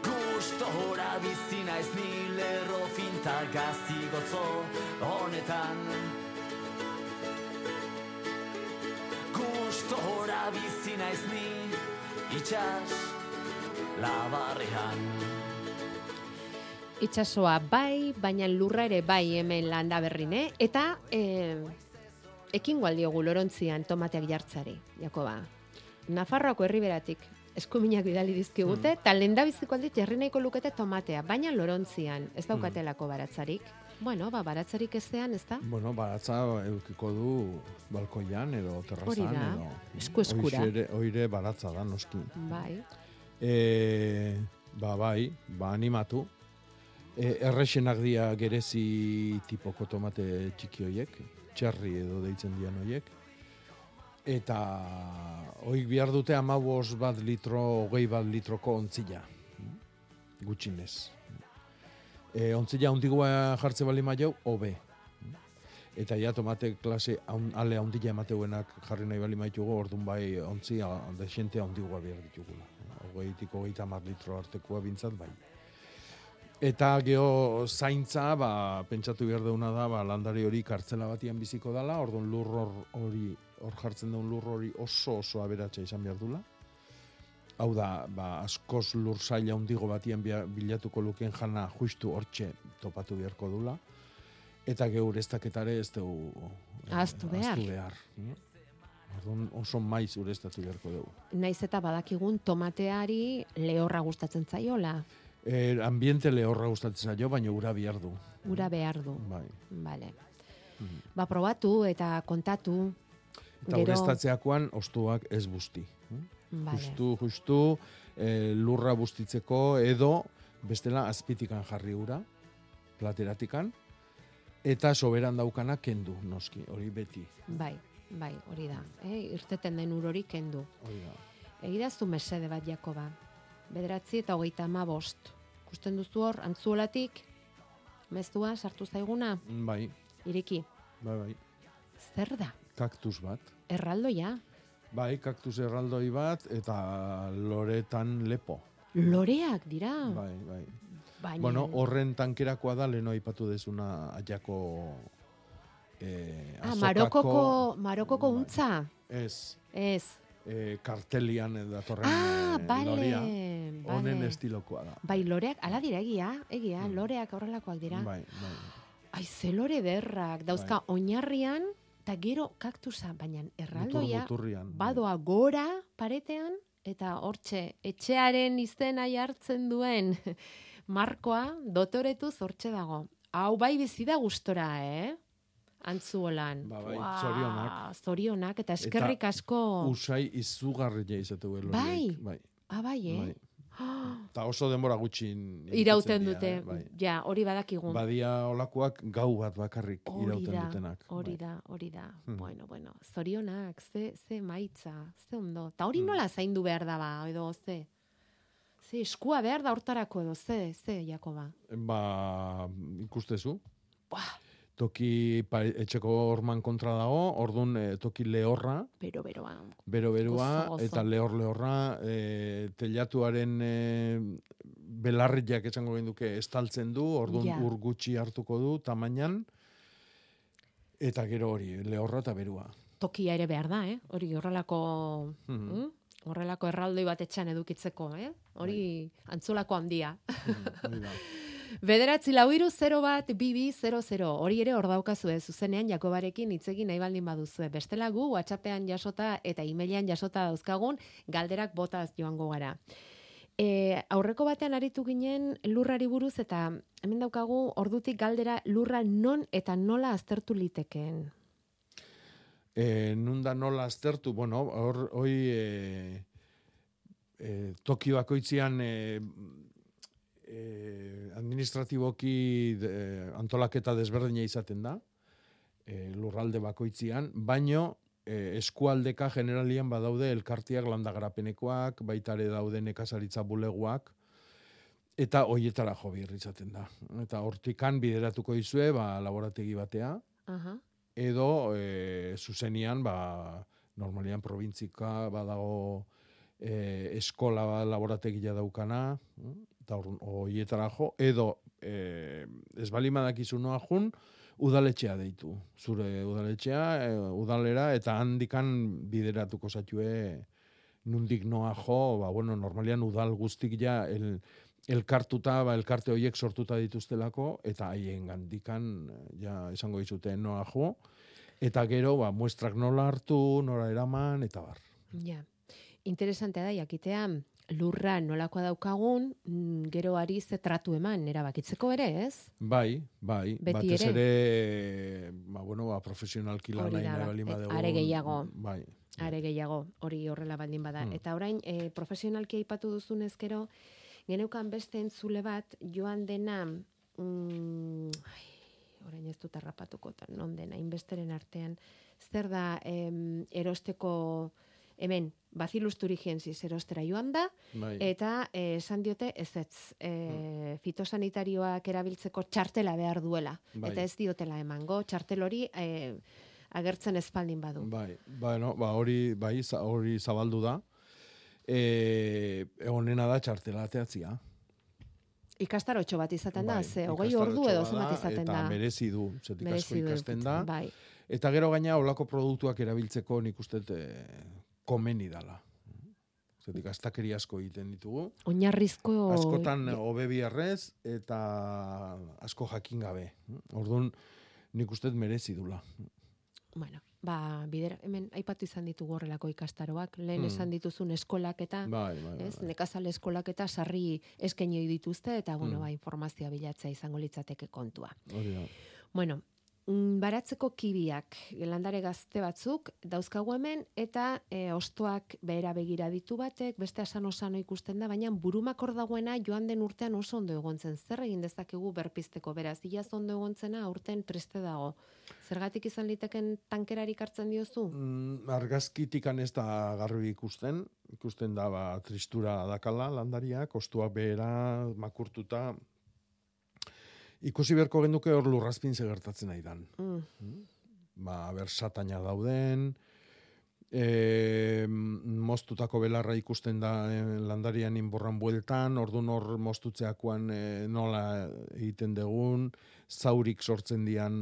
Gustora bizi naiz ni lerro finta gazti gozo honetan Gustora bizi naiz ni itxas labarrean Itxasoa bai, baina lurra ere bai hemen landa berrine. Eta e, ekin gualdiogu lorontzian tomateak jartzari, Jakoba. Nafarroako herriberatik eskuminak bidali dizkigute, eta mm. lenda biziko aldit jarri nahiko lukete tomatea, baina lorontzian ez daukatelako baratzarik. Bueno, ba, baratzarik ezean, ez da? Bueno, baratza eukiko du balkoian edo terrazan. Hori da, edo, esku eskura. Oire, oire baratza da, noski. Bai. E, ba, bai, ba, animatu. E, errexenak dia gerezi tipoko tomate txiki hoiek, txerri edo deitzen dian hoiek. Eta hoik bihar dute amabos bat litro, hogei bat litroko ontzila. Gutxinez. E, ontzila ondigua jartze bali maio, hobe. Eta ja tomate klase haun, ale haundila emateuenak jarri nahi bali maitugu, orduan bai ontzi desente haundigua behar ditugula. Hogeitik hogeita mar litro artekoa bintzat bai. Eta geho zaintza, ba, pentsatu behar deuna da, ba, landari hori kartzela batian biziko dala, orduan lur hor- hori, hor jartzen duen lur hori oso oso aberatsa izan behar dula. Hau da, ba, askoz lur zaila hundigo batian bilatuko luken jana justu hortxe topatu beharko dula. Eta geur ez daketare ez dugu eh, Ahaztu behar. ahaztu behar. Mm? Orduan oso maiz ureztatu beharko dugu. Naiz eta badakigun tomateari lehorra gustatzen zaiola, E, ambiente lehorra gustatzen zaio, baina ura bihar du. ura behar du. Bai. Vale. Ba, probatu eta kontatu. Eta ureztatzeakoan ostuak ez busti. Vale. Justu, justu, e, lurra bustitzeko edo bestela azpitikan jarri ura, plateratikan, eta soberan daukana kendu, noski, hori beti. Bai, bai, hori da. Eh? Irteten den ur hori kendu. Hori da. Egidaztu mesede bat, Jakoba. Bederatzi eta hogeita ama bost. Kusten duzu hor, antzuolatik, mezua sartu zaiguna, Bai, iriki. bai, bai. Zer da? Kaktus bat. Erraldoia? Bai, kaktus erraldoi bat, eta loretan lepo. Loreak dira. Bai, bai. Baina... Bueno, horren tankerakoa da, leno aipatu dezuna aiako eh, ah, Marokoko, Marokoko untza? Ez, Ez. eh, kartelian datorren Ah, eh, bale, bale. Honen estilokoa da. Bai, loreak, ala dira egia, egia, loreak horrelakoak dira. Mm. Bai, bai. Ai, ze lore derrak, dauzka oinarrian, eta gero kaktusa, baina erraldoia, badoa gora paretean, eta hortxe, etxearen izena jartzen duen markoa, dotoretuz hortxe dago. Hau bai bizi da gustora, eh? Antzuolan. Ba, bai, Buah, zorionak. Zorionak, eta eskerrik asko. Usai izugarria izate bai. Bai, bai. ah, bai, eh? Bai. Eta oso denbora gutxi Irauten dute, eh, bai. ja, hori badakigu. Badia olakoak gau bat bakarrik Hori irauten da, dutenak. hori bai. da, hori da. Mhm. Bueno, bueno, zorionak, ze, ze maitza, ze ondo. Ta Hmm. hori nola zaindu behar da ba, edo ze? Ze eskua behar da hortarako edo, ze, ze, Jakoba? Ba, ikustezu. Buah. Toki pa, etxeko horman kontra dago, ordun eh, toki lehorra, Bero, beroa. bero-beroa, Gozo, gozo. eta lehor-lehorra, e, telatuaren e, belarriak esango genduke estaltzen du, ordun Ja. ur gutxi hartuko du, tamainan, eta gero hori, lehorra eta berua. Tokia ere behar da, eh? Hori horrelako... Mhm. mm? Horrelako erraldoi bat etxan edukitzeko, eh? Hori Bai. antzolako handia. Da. Bederatzi lau iru 0 bat bibi 00. Hori ere hor daukazue zuzenean Jakobarekin hitz egin nahi baldin baduzue. Bestela gu WhatsAppean jasota eta emailean jasota dauzkagun galderak botaz joango gara. E, aurreko batean aritu ginen lurrari buruz eta hemen daukagu ordutik galdera lurra non eta nola aztertu litekeen. E, nunda nola aztertu, bueno, hor, hoi, e, e, toki bakoitzian e, e, administratiboki de, antolaketa desberdina izaten da, e, lurralde bakoitzian, baino e, eskualdeka generalian badaude elkartiak landagarapenekoak, baitare daude nekazaritza buleguak, eta hoietara jo izaten da. Eta hortikan bideratuko dizue, ba, laborategi batea, Aha. edo e, zuzenian, ba, normalian provintzika badago e, eskola laborategia daukana, mm, eta hor- hoietara jo, edo e, ez bali madakizu noa jun, udaletxea deitu. Zure udaletxea, e, udalera, eta handikan bideratuko zatue nundik noa jo, ba, bueno, normalian udal guztik ja el, elkartuta, ba, elkarte horiek sortuta dituztelako, eta haien gandikan, ja, esango dizute noa jo, eta gero, ba, muestrak nola hartu, nola eraman, eta bar. Ja. Interesantea da jakitea lurra nolakoa daukagun, mm, gero ari ze tratu eman erabakitzeko ere, ez? Bai, bai, Beti batez ere. ere, ba, bueno, ba, profesionalki lan nahi da, nahi ba, baldin e, badugu. are gehiago. Bai, Are gehiago hori horrela baldin bada. Hmm. Eta orain, e, profesionalki aipatu duzunez gero, geneukan beste entzule bat, joan dena, mm, ai, orain ez dut harrapatuko, eta non dena, inbesteren artean, zer da em, erosteko, hemen, Bacillus thuringiensis erostera joan da, bai. eta eh, esan diote ezetz, e, fitosanitarioak erabiltzeko txartela behar duela. Bai. Eta ez diotela emango, txartel hori e, agertzen espaldin badu. Bai, bueno, ba, hori, bai, hori zabaldu da. E, honena da txartela ateatzia. Ikastarotxo bat izaten da, Bai, ze hogei ordu edo zenbat izaten eta da. merezi du, zetik asko ikasten da. bai. Eta gero gaina olako produktuak erabiltzeko nik uste e, komeni dala. Zetik astakeri asko egiten ditugu. Oinarrizko... Askotan hobe biharrez eta asko jakin gabe. Orduan nik uste merezi dula. Bueno, ba, bider, hemen aipatu izan ditugu horrelako ikastaroak, lehen Hmm. esan dituzun eskolak eta, Bai, bai, bai, ez, nekazal eskolak eta sarri eskaini dituzte, eta, bueno, Hmm. ba, informazioa bilatzea izango litzateke kontua. Hori da. Bueno, baratzeko kibiak, landare gazte batzuk, dauzkagu hemen, eta e, ostoak behera begira ditu batek, beste asan osano ikusten da, baina burumakor dagoena joan den urtean oso ondo egontzen. Zer egin dezakegu berpizteko, beraz, iaz ondo egontzena aurten triste dago. Zergatik izan liteken tankerarik hartzen diozu? Mm, argazkitikan ez da garbi ikusten, ikusten da ba, tristura dakala landaria, kostuak behera, makurtuta, ikusi beharko genuke hor lurrazpin ze gertatzen nahi dan. Mm. Ba, ber, sataina dauden, e, moztutako belarra ikusten da e, landarian inborran bueltan, ordun hor moztutzeakoan e, nola egiten degun, zaurik sortzen dian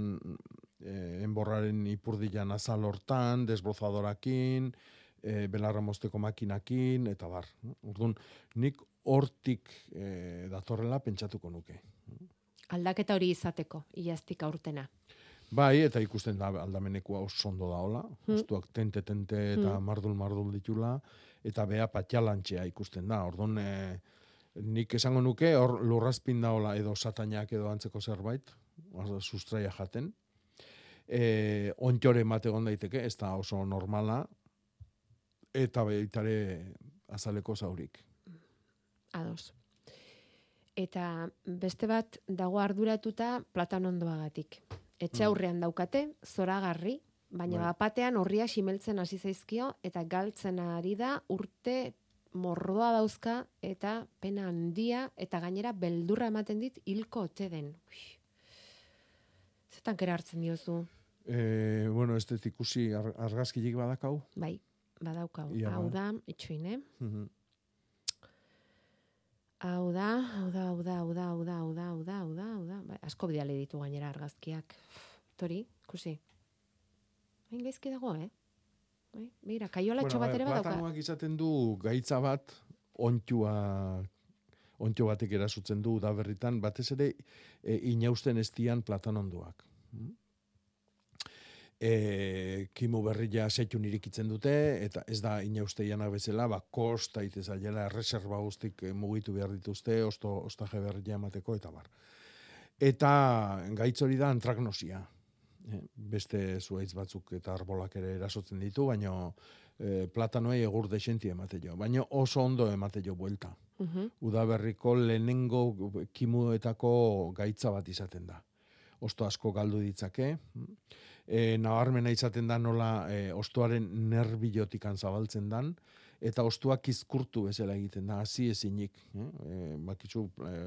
e, enborraren ipurdian azal hortan, desbrozadorakin, e, belarra mozteko makinakin, eta bar. Orduan, nik hortik e, datorrela pentsatuko nuke. Aldaketa hori izateko, iaztik aurtena. Bai, eta ikusten da aldamenekoa oso ondo da hola, Hmm. ostuak tente-tente eta Hmm. mardul-mardul ditula, eta bea patxalantxea ikusten da. Orduan, e, nik esango nuke, hor lurrazpin da hola, edo satainak edo antzeko zerbait, sustraia jaten. E, ontxore mate egon daiteke, ez da oso normala, eta baitare azaleko zaurik. Ados. Eta beste bat dago arduratuta platanondoagatik. Etxe Mm. aurrean daukate, zoragarri, baina Bai. bapatean horria simeltzen hasi zaizkio eta galtzen ari da urte morroa dauzka eta pena handia eta gainera beldurra ematen dit hilko ote den. Zetan kera hartzen diozu? E, bueno, ez dut ikusi ar, argazkilik badakau. Bai, badaukau. Ia, Hau ba. da, itxuin, eh? Mhm. Hau da, hau da, hau da, hau da, hau da, hau da, hau da, hau da, hau da. Bai, asko bidali ditu gainera argazkiak. Tori, ikusi. Hain gaizki dago, eh? Bai, Mira, kaiola bueno, bat ere badauka. platanoak izaten du gaitza bat ontua ontxo batek erasutzen du da berritan, batez ere e, inausten estian platanonduak. E, kimu berria setxun irikitzen dute, eta ez da inausteianak bezala, ba, kosta itezaiela, reserva guztik eh, mugitu behar dituzte, osto, ostaje berria emateko, eta bar. Eta gaitz hori da antraknosia. Eh, beste zuaitz batzuk eta arbolak ere erasotzen ditu, baino e, platanoei egur desenti emate jo. Baina oso ondo emate jo buelta. Udaberriko lehenengo kimuetako gaitza bat izaten da. Osto asko galdu ditzake. E, nabarmena izaten da nola e, ostoaren nerbilotikan zabaltzen dan, eta ostuak izkurtu bezala egiten da, hasi ezinik. Eh? E, bakitzu, e,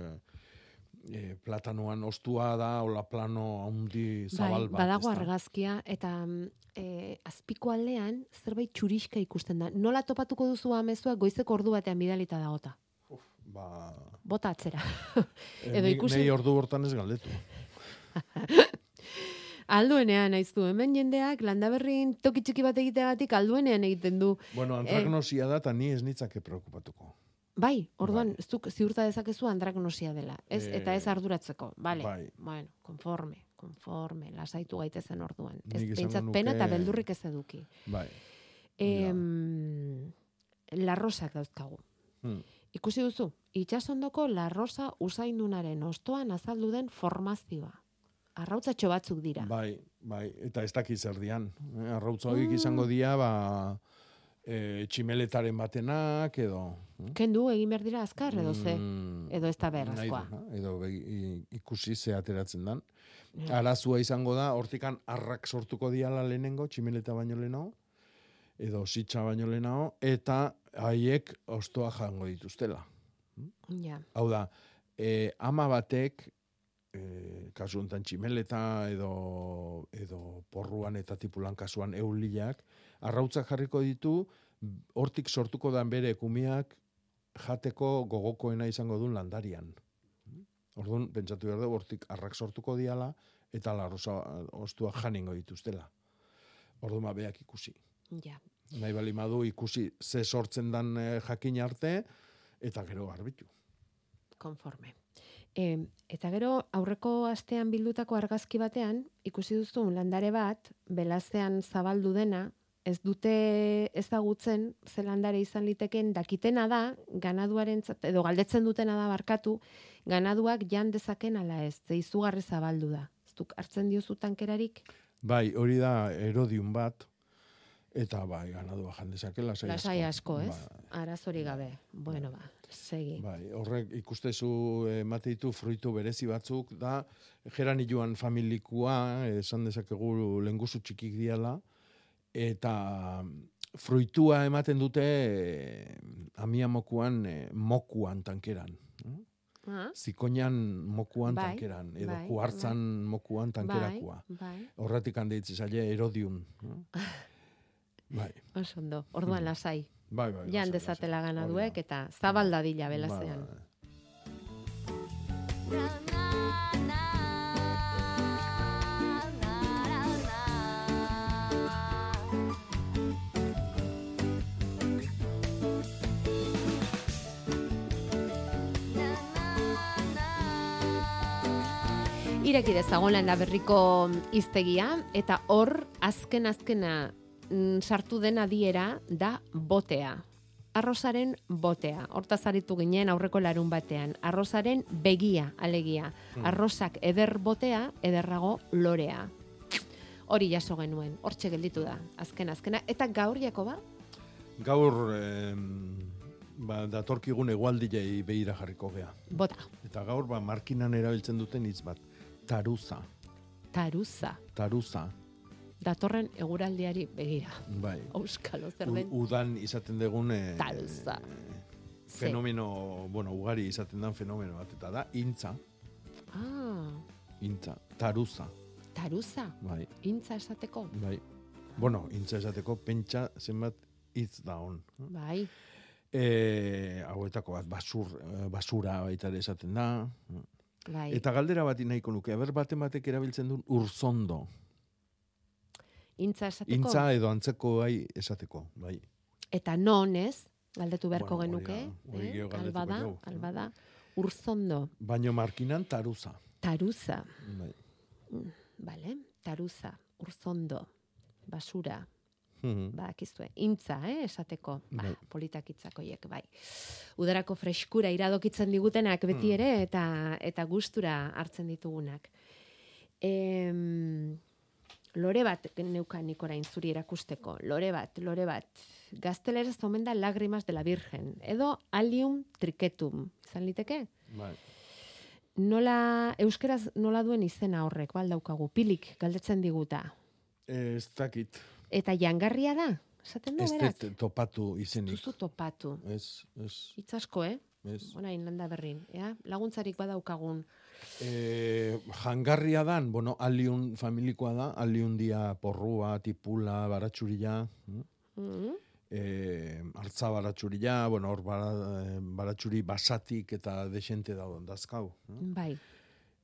e, platanoan ostua da, ola plano handi zabal bai, bat. badago ezta? argazkia eta mm, e, azpiko aldean zerbait txuriska ikusten da. Nola topatuko duzu amezua goizeko ordu batean bidalita dagota. Ba, Bota atzera. e, Edo ikusi Nei ordu hortan ez galdetu. alduenean naiz du. Hemen jendeak landaberrin toki txiki bat egiteagatik alduenean egiten du. Bueno, Eh, antraknosia da, eta ni ez nitzake preokupatuko. Bai, orduan, ez duk ziurta dezakezu andraknosia dela. Ez, Eh, eta ez arduratzeko. Vale. bai. Bueno, konforme, konforme, lasaitu gaitezen orduan. Ez behintzat pena eta beldurrik ez eduki. Bai. Em, larrosak dauzkagu. Hmm. Ikusi duzu, itxasondoko larrosa usaindunaren ostoan azaldu den formazioa. Arrautzatxo batzuk dira. Bai, bai, eta ez dakit zer dian. Eh, Arrautza Mm. horiek izango dira, ba, e, tximeletaren batenak, edo... hm? Kendu egin behar dira azkar edo ze? Mm, Edo ez da duna, Edo ikusi ze ateratzen dan. Arazua izango da, hortikan arrak sortuko diala lehenengo, tximeleta baino lehenago, edo sitxa baino lehenago, eta haiek ostoa jango dituztela. Ja. Hau da, e, ama batek, e, kasu honetan tximeleta edo, edo porruan eta tipulan kasuan eulilak, arrautzak jarriko ditu, hortik sortuko dan bere kumiak jateko gogokoena izango duen landarian. Orduan, pentsatu behar dugu, hortik arrak sortuko diala, eta larrosa ostua janingo dituztela. Orduan, ba, beak ikusi. Ja. Nahi bali madu ikusi ze sortzen dan eh, jakin arte, eta gero garbitu. konforme. E, eta gero aurreko astean bildutako argazki batean ikusi duzu landare bat belazean zabaldu dena ez dute ezagutzen ze landare izan liteken dakitena da ganaduaren edo galdetzen dutena da barkatu ganaduak jan dezaken ala ez ze izugarri zabaldu da. Ez duk hartzen diozu tankerarik? Bai, hori da erodium bat, eta bai, ganadua jandezake, lasai, lasai asko, ez? Ba, Arazori gabe. Bueno, ba, segi. bai, horrek ikustezu emate ditu fruitu berezi batzuk, da, geranilluan familikua, esan dezakegu lenguzu txikik diala, eta fruitua ematen dute eh, amiamokuan eh, mokuan tankeran. eh? Ah, Zikoinan mokuan Bai, tankeran, edo bai, kuartzan mokuan tankerakoa. bai, bai. Horretik handeitze zaile erodium. eh? bai, Oso ondo. Orduan Mm. lasai. Bai, bai. Jan dezatela lasai. ganaduek eta zabaldadila Bai, belazean. Ireki dezagon landa berriko iztegia eta hor azken azkena sartu den adiera da botea. Arrozaren botea. Hortaz aritu ginen aurreko larun batean. Arrozaren begia, alegia. Hmm. Arrozak eder botea, ederrago lorea. Hori jaso genuen, hortxe gelditu da, azken azkena. Eta gaur, Jakoba? Gaur, em, ba, datorkigun egualdilei behira jarriko gea. Bota. Eta gaur, ba, markinan erabiltzen duten hitz bat. Taruza. Taruza. Taruza. Datorren eguraldiari begira. Bai. Euskalo zer den. udan izaten dugun eh, Taruza. fenomeno, bueno, ugari izaten dan fenomeno bat, eta da, intza, Ah, intza, taruza, taruza. bai, Intza esateko. bai. Bueno, intza esateko pentsa zenbat hitz da hon. Bai. E, hauetako bat, basur, eh, basura baita ere esaten da. Bai. Eta galdera bat nahiko nuke, aber baten batek erabiltzen duen urzondo. Intza esateko. Intza edo antzeko gai esateko, bai. Eta non ez, galdetu beharko Bueno, genuke. hori gero galdetuko albada, dugu. albada, urzondo, Baino markinan taruza. taruza, Bai. Mm, Vale, taruza, urzondo, basura, ba, akizue, intza, eh, esateko, ba, Bai. politak hitzakoiek, bai. Udarako freskura iradokitzen digutenak beti Hmm. ere, eta, eta gustura hartzen ditugunak. Em, lore bat neukan nik orain zuri erakusteko, lore bat, lore bat, gazteleraz omen da Lágrimas de la Virgen, edo Allium triquetum, izan liteke? Bai. Nola, euskeraz nola duen izena horrek, bal daukagu, pilik, galdetzen diguta. Ez dakit. Eta jangarria da, esaten da Ez berak? dut topatu izenik. Zuzu topatu. Ez, ez. Hitz asko, eh? Ez. Ona, inlanda berrin. Ea? Laguntzarik badaukagun. E, jangarria dan, bueno, aliun familikoa da, aliun dia porrua, tipula, baratxurila, mm? Mm e, hartza baratxurila, bueno, hor bara, eh, baratxuri basatik eta desente da dazkau. mm? Bai.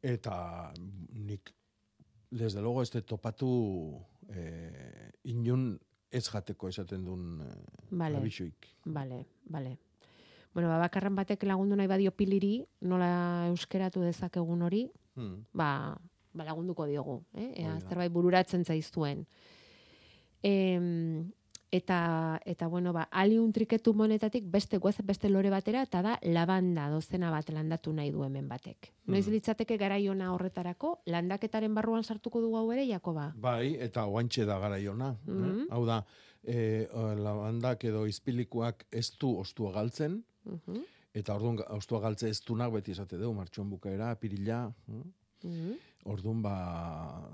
Eta nik, desde logo, ez topatu e, inun ez jateko esaten duen Vale. abisuik. Bale, bale. Bueno, ba, bakarren batek lagundu nahi badio piliri, nola euskeratu dezakegun hori, Hmm. ba, ba lagunduko diogu, eh? Ea, zerbait bururatzen zaiztuen. Em, eta, eta bueno, ba, aliun triketu monetatik beste guaz beste lore batera, eta da lavanda dozena bat landatu nahi du hemen batek. Noiz Hmm. litzateke garaiona horretarako, landaketaren barruan sartuko du hau ere, Jakoba? Bai, eta oantxe da garaiona. Mhm. eh? Hau da, e, labandak edo izpilikuak ez du ostua galtzen, Mhm. eta orduan ostua galtze ez dunak beti esate dugu, martxoan bukaera, pirila? Mhm. orduan ba,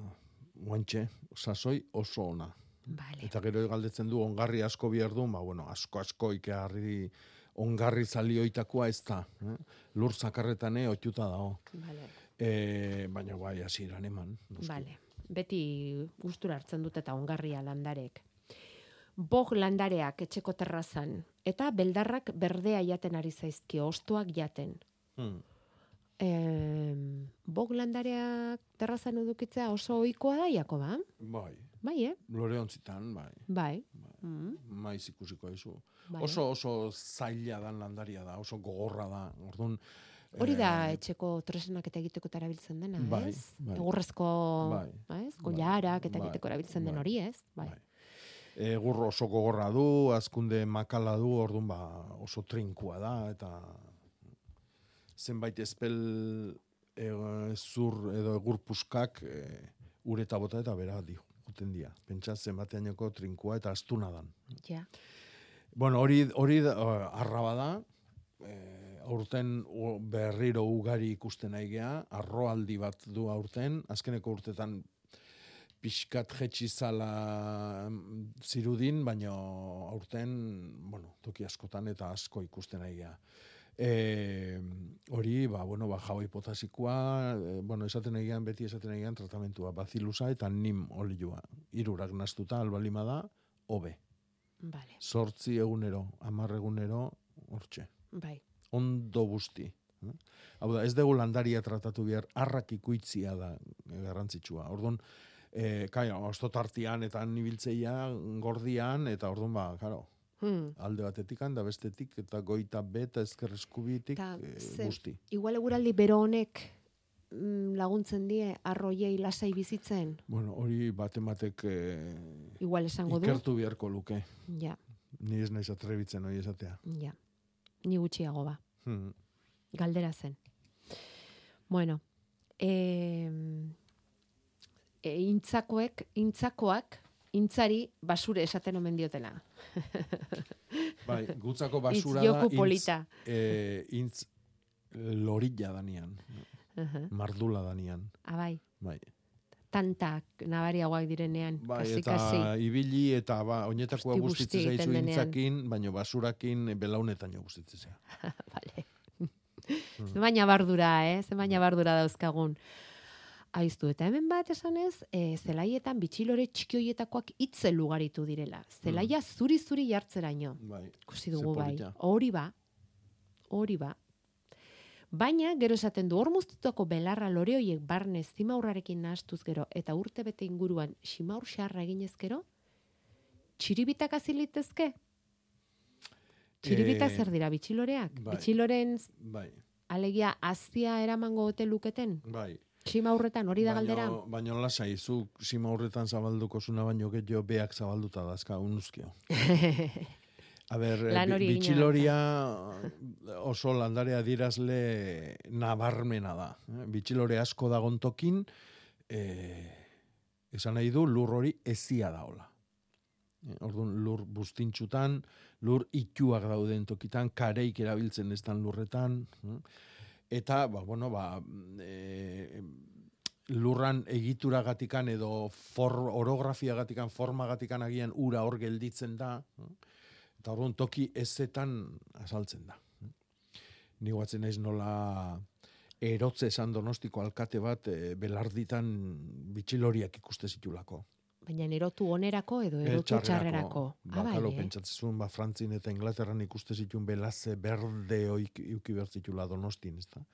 oantxe, sasoi oso ona. Vale. Eta gero galdetzen du ongarri asko bihar du, ba, bueno, asko asko ikarri ongarri zalioitakoa ez da. Eh? Lur zakarretane otuta dago. Vale. E, baina bai, hasieran eman. noski. Vale. Beti gustura hartzen dut eta ongarria landarek. Bog landareak etxeko terrazan eta beldarrak berdea jaten ari zaizkio, ostoak jaten. Hmm. Eh, bog landareak terrazan edukitzea oso ohikoa da, Jakoba? Bai, Bai, eh? lore ontzitan, bai. Bai. Mm. maiz ikusiko. Bai. Oso oso zaila dan landaria da, oso gogorra da. Orduan Hori da eh, etxeko tresnak eta egiteko erabiltzen dena, Bai, ez? bai. Egurrezko, Bai, ez? Goiarak eta bai, egiteko erabiltzen den bai, hori, ez? Bai. Egur oso gogorra du, azkunde makala du, orduan ba oso trinkua da eta zenbait espel e, zur edo egur puskak e, ureta bota eta bera di juten dia. Pentsa zenbateainoko trinkua eta astuna dan. Ja. Bueno, hori hori eh, arraba da. Eh, aurten berriro ugari ikusten nahi gea, arroaldi bat du aurten, azkeneko urtetan pixkat jetxi zala zirudin, baina aurten, bueno, toki askotan eta asko ikusten gea. E, hori, ba, bueno, ba, jaboi potasikoa, e, bueno, esaten egian, beti esaten egian tratamentua, bazilusa eta nim olioa. Irurak nastuta, albalima da, hobe. Vale. Sortzi egunero, amar egunero, hortxe. Bai. Ondo guzti. eh? Hau da, ez dugu landaria tratatu behar, arrak ikuitzia da garrantzitsua. Orduan, e, kai, ostotartian eta nibiltzeia gordian, eta orduan ba, karo, Hmm. alde batetik da bestetik, eta goita beta ezker eskubitik Ta, e, guzti. Igual eguraldi bero honek mm, laguntzen die arroiei lasai bizitzen. Bueno, hori batematek e, Igual esango du. ikertu beharko luke. Ja, Ni ez naiz atrebitzen hori esatea. ja. Ni gutxiago ba. Hmm. Galdera zen. Bueno, e, e, intzakoek, intzakoak, intzari basure esaten omen diotela. Bai, gutzako basura da, polita. e, intz lorilla danian, Aha. mardula danian. Abai, Bai. tantak nabariagoak direnean, Bai, kasi, eta kasi. ibili eta ba, oinetakoa egiten zaizu intzakin, baino basurakin belaunetan jo gustitzen zea. vale. Hmm. Ze baina bardura, eh? Ze baina bardura dauzkagun. Aiztu, eta hemen bat esanez, e, zelaietan bitxilore txiki hoietakoak itzel ugaritu direla. Zelaia zuri-zuri jartzeraino. Bai. Ikusi dugu bai. Hori ba. Hori ba. Baina, gero esaten du, hor muztutako belarra lore hoiek barne zimaurrarekin nahastuz gero, eta urte bete inguruan simaur xarra eginez gero, txiribitak azilitezke? Txiribitak Eh, zer dira, bitxiloreak? bai. Bitxiloren Bai, alegia azia eramango ote luketen? bai. Sima horretan, hori da galdera? Baino, lasai, zu sima horretan zabalduko zuna baino gehiago beak zabalduta dazka unuzkio. A ber, eh, bitxiloria oso landarea dirazle nabarmena da. eh? Bitxilore asko dagon tokin, eh, esan nahi du lur hori ezia daola. Eh, Orduan lur bustintxutan, lur ituak dauden tokitan, kareik erabiltzen estan lurretan, mm. Eta, ba, bueno, ba, e, lurran egituragatikan edo for, orografiagatikan, formagatikan agian ura hor gelditzen da, eta orduan toki ezetan azaltzen da. Ni guatzen naiz nola erotze esan donostiko alkate bat e, belarditan bitxiloriak ikuste zitulako. Baina erotu onerako edo erotu txarrerako. Ba, Ah, pentsatzezun, ba, Frantzin eta Inglaterran ikuste zituen belaze berde oik, iuki behar zitula donostin, ez da?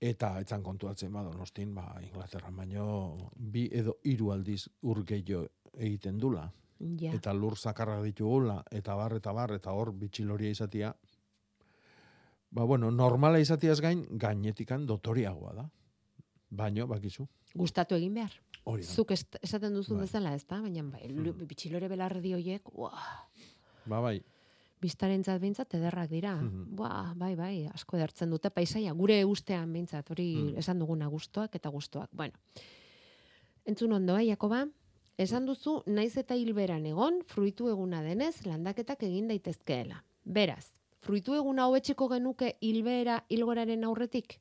Eta etzan kontuatzen ba, donostin, ba, Inglaterran baino bi edo hiru aldiz ur gehiago egiten dula. Ja. Eta lur zakarra ditugula, eta bar, eta bar, eta hor bitxiloria izatia. Ba, bueno, normala izatiaz gain, gainetikan dotoriagoa da. Baino, bakizu. Gustatu egin behar. Hori da. Zuk esaten duzun bezala, ez da? Baina bai, lu- bitxilore belardi hoiek, uah, Ba, bai. biztarentzat behintzat ederrak dira. Mhm. Buah, bai, bai, asko edertzen dute paisaia. Gure ustean behintzat, hori Mm. esan duguna gustoak eta gustoak. Bueno, entzun ondoa, Jakoba, esan duzu, naiz eta hilberan egon, fruitu eguna denez, landaketak egin daitezkeela. Beraz, fruitu eguna hobetxiko genuke hilbera hilgoraren aurretik?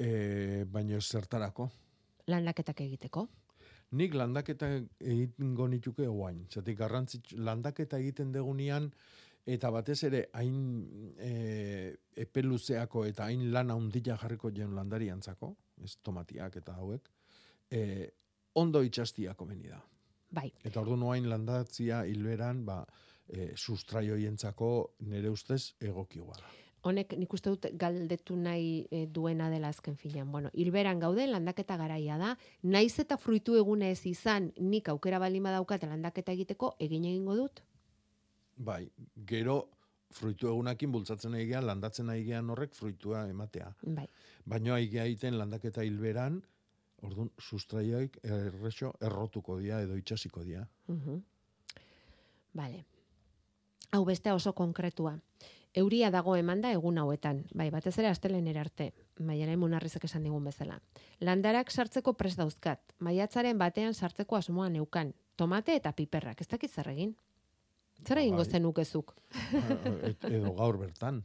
E, baino ez zertarako. Landaketak egiteko? Nik landaketa egingo nituke oain. Zatik garrantzitsu, landaketa egiten degunean, eta batez ere hain e, epe luzeako eta hain lana hundila jarriko jen landariantzako, ez tomatiak eta hauek, e, ondo itxastia komeni da. Bai. Eta ordu noain landatzia hilberan, ba, e, sustraioientzako nire ustez egokioa da. Honek nik uste dut galdetu nahi eh, duena dela azken filan. Bueno, hilberan gaude landaketa garaia da. Naiz eta fruitu egune ez izan, nik aukera baldin badaukat landaketa egiteko egin egingo dut. Bai, gero fruitu egunakin bultzatzen egian, landatzen egian horrek fruitua ematea. Bai. Baino aigia egiten landaketa hilberan, orduan sustraioik errexo errotuko dia edo itxasiko dia. Mhm. Vale. Hau bestea oso konkretua. Euria dago emanda egun hauetan, bai, batez ere astelenera arte, maiara munarrizek esan digun bezala. Landarak sartzeko prest dauzkat, maiatzaren batean sartzeko asmoa neukan, tomate eta piperrak, ez dakit zer egin. Zer egingo Bai. zenukezuk? Et, edo gaur bertan.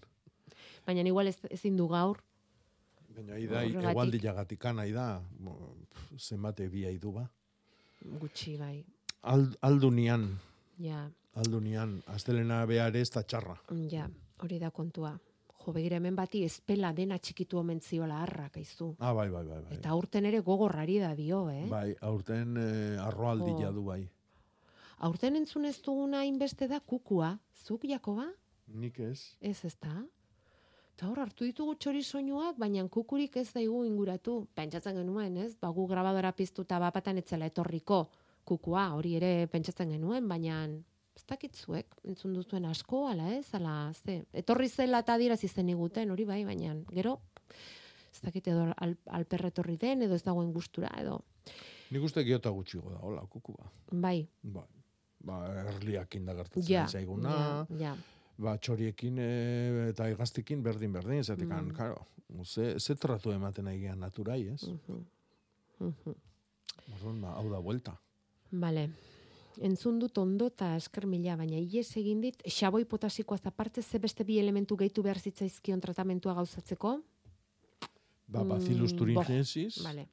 Baina igual ez, ezin du gaur, Baina ahi da, Horregatik. egualdilagatik nahi da, zenbate bi du ba. gutxi bai, Ald, aldunian, ja, aldunian, astelena behar ez da txarra. ja, hori da kontua. Jo, begira hemen bati ezpela dena txikitu omen ziola harrak aizu. Ah, bai, bai, bai. Bai, Eta aurten ere gogorrari da dio, eh? bai aurten eh, arroaldila Jo. du bai. Aurten entzun ez duguna hainbeste da kukua. Zuk, Jakoba? Nik ez. Ez ez da? Eta hor hartu ditugu txori soinuak, baina kukurik ez daigu inguratu. Pentsatzen genuen, ez? Ba, gu grabadora piztu eta bapatan etzela etorriko kukua, hori ere pentsatzen genuen, baina ez dakit zuek, entzun duzuen asko, ala ez, ala, ze, etorri zela eta dira zen iguten, hori bai, baina gero, ez dakit edo al, alperre etorri den, edo ez dagoen gustura, edo, Nik uste giota gutxigo da, hola, kukua. bai, Bai. Ba, erliak indagertatzen ja, zaiguna, ja, ja. ba, txoriekin e, eta egaztikin berdin-berdin, zatik, Mm. mm. karo, ze, ze tratu ematen egian naturai, ez? Mhm. Mhm. Orduan, ba, hau da vuelta. Vale. Entzun dut ondo eta esker mila, baina ies egin dit, xaboi potasikoaz aparte ze beste bi elementu gehitu behar zitzaizkion tratamentua gauzatzeko? Ba, bacillus Mm, thuringiensis, Vale,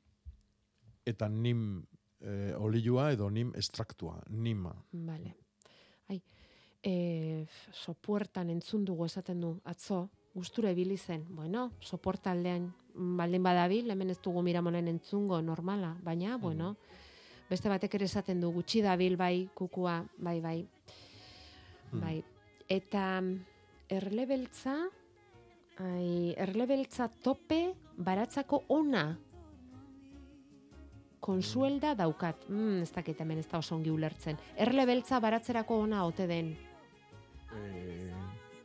eta nim e, olioa edo nim estraktua, nima. vale. Ai, e, sopuertan entzun dugu esaten du, atzo, gustura ibili zen. Bueno, soporta aldean mm, baldin badabil, hemen ez dugu miramonen entzungo normala, baina, bueno, beste batek ere esaten du, gutxi dabil bai, kukua, bai, bai. Bai. Eta mm, erlebeltza, ai, erlebeltza tope baratzako ona konsuelda daukat. Mm, ez dakit hemen ez da oso ongi ulertzen. Erlebeltza baratzerako ona ote den. E,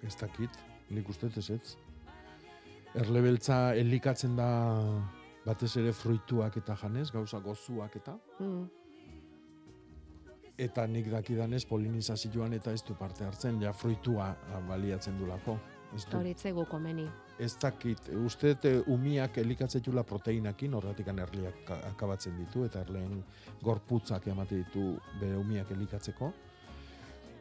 ez dakit, nik uste ez ez. Erlebeltza elikatzen da batez ere fruituak eta janez, gauza gozuak eta. Mm. Eta nik dakidanez polinizazioan eta ez du parte hartzen, ja fruitua baliatzen dulako. Ez du. Hori etzaigu komeni. ez dakit, uste eh, umiak elikatzetula proteinakin, horretik erliak ka- akabatzen ditu, eta erleen gorputzak emate ditu bere umiak elikatzeko.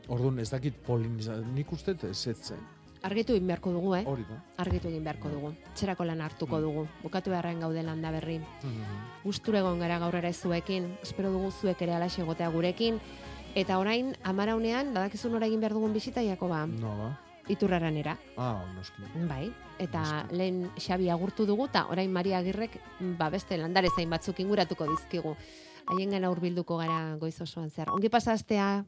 Orduan, ez dakit poliniza, nik uste ez etzen. Argitu egin beharko dugu, eh? Hori da. Argitu egin beharko dugu. Txerako lan hartuko dugu. Bukatu beharren gaude landa berri. Mhm. Gustura egon gara gaur ere zuekin. Espero dugu zuek ere alaxe egotea gurekin. Eta orain, amaraunean, badakizun nora egin behar dugun bisita, Jakoba? No, ba. Iturraranera. Ah, noski. Bai, eta lehen Xabi agurtu dugu, eta orain Maria Agirrek ba, beste landare zain batzuk inguratuko dizkigu. Haien gana hurbilduko gara goiz osoan zehar. Ongi pasaztea,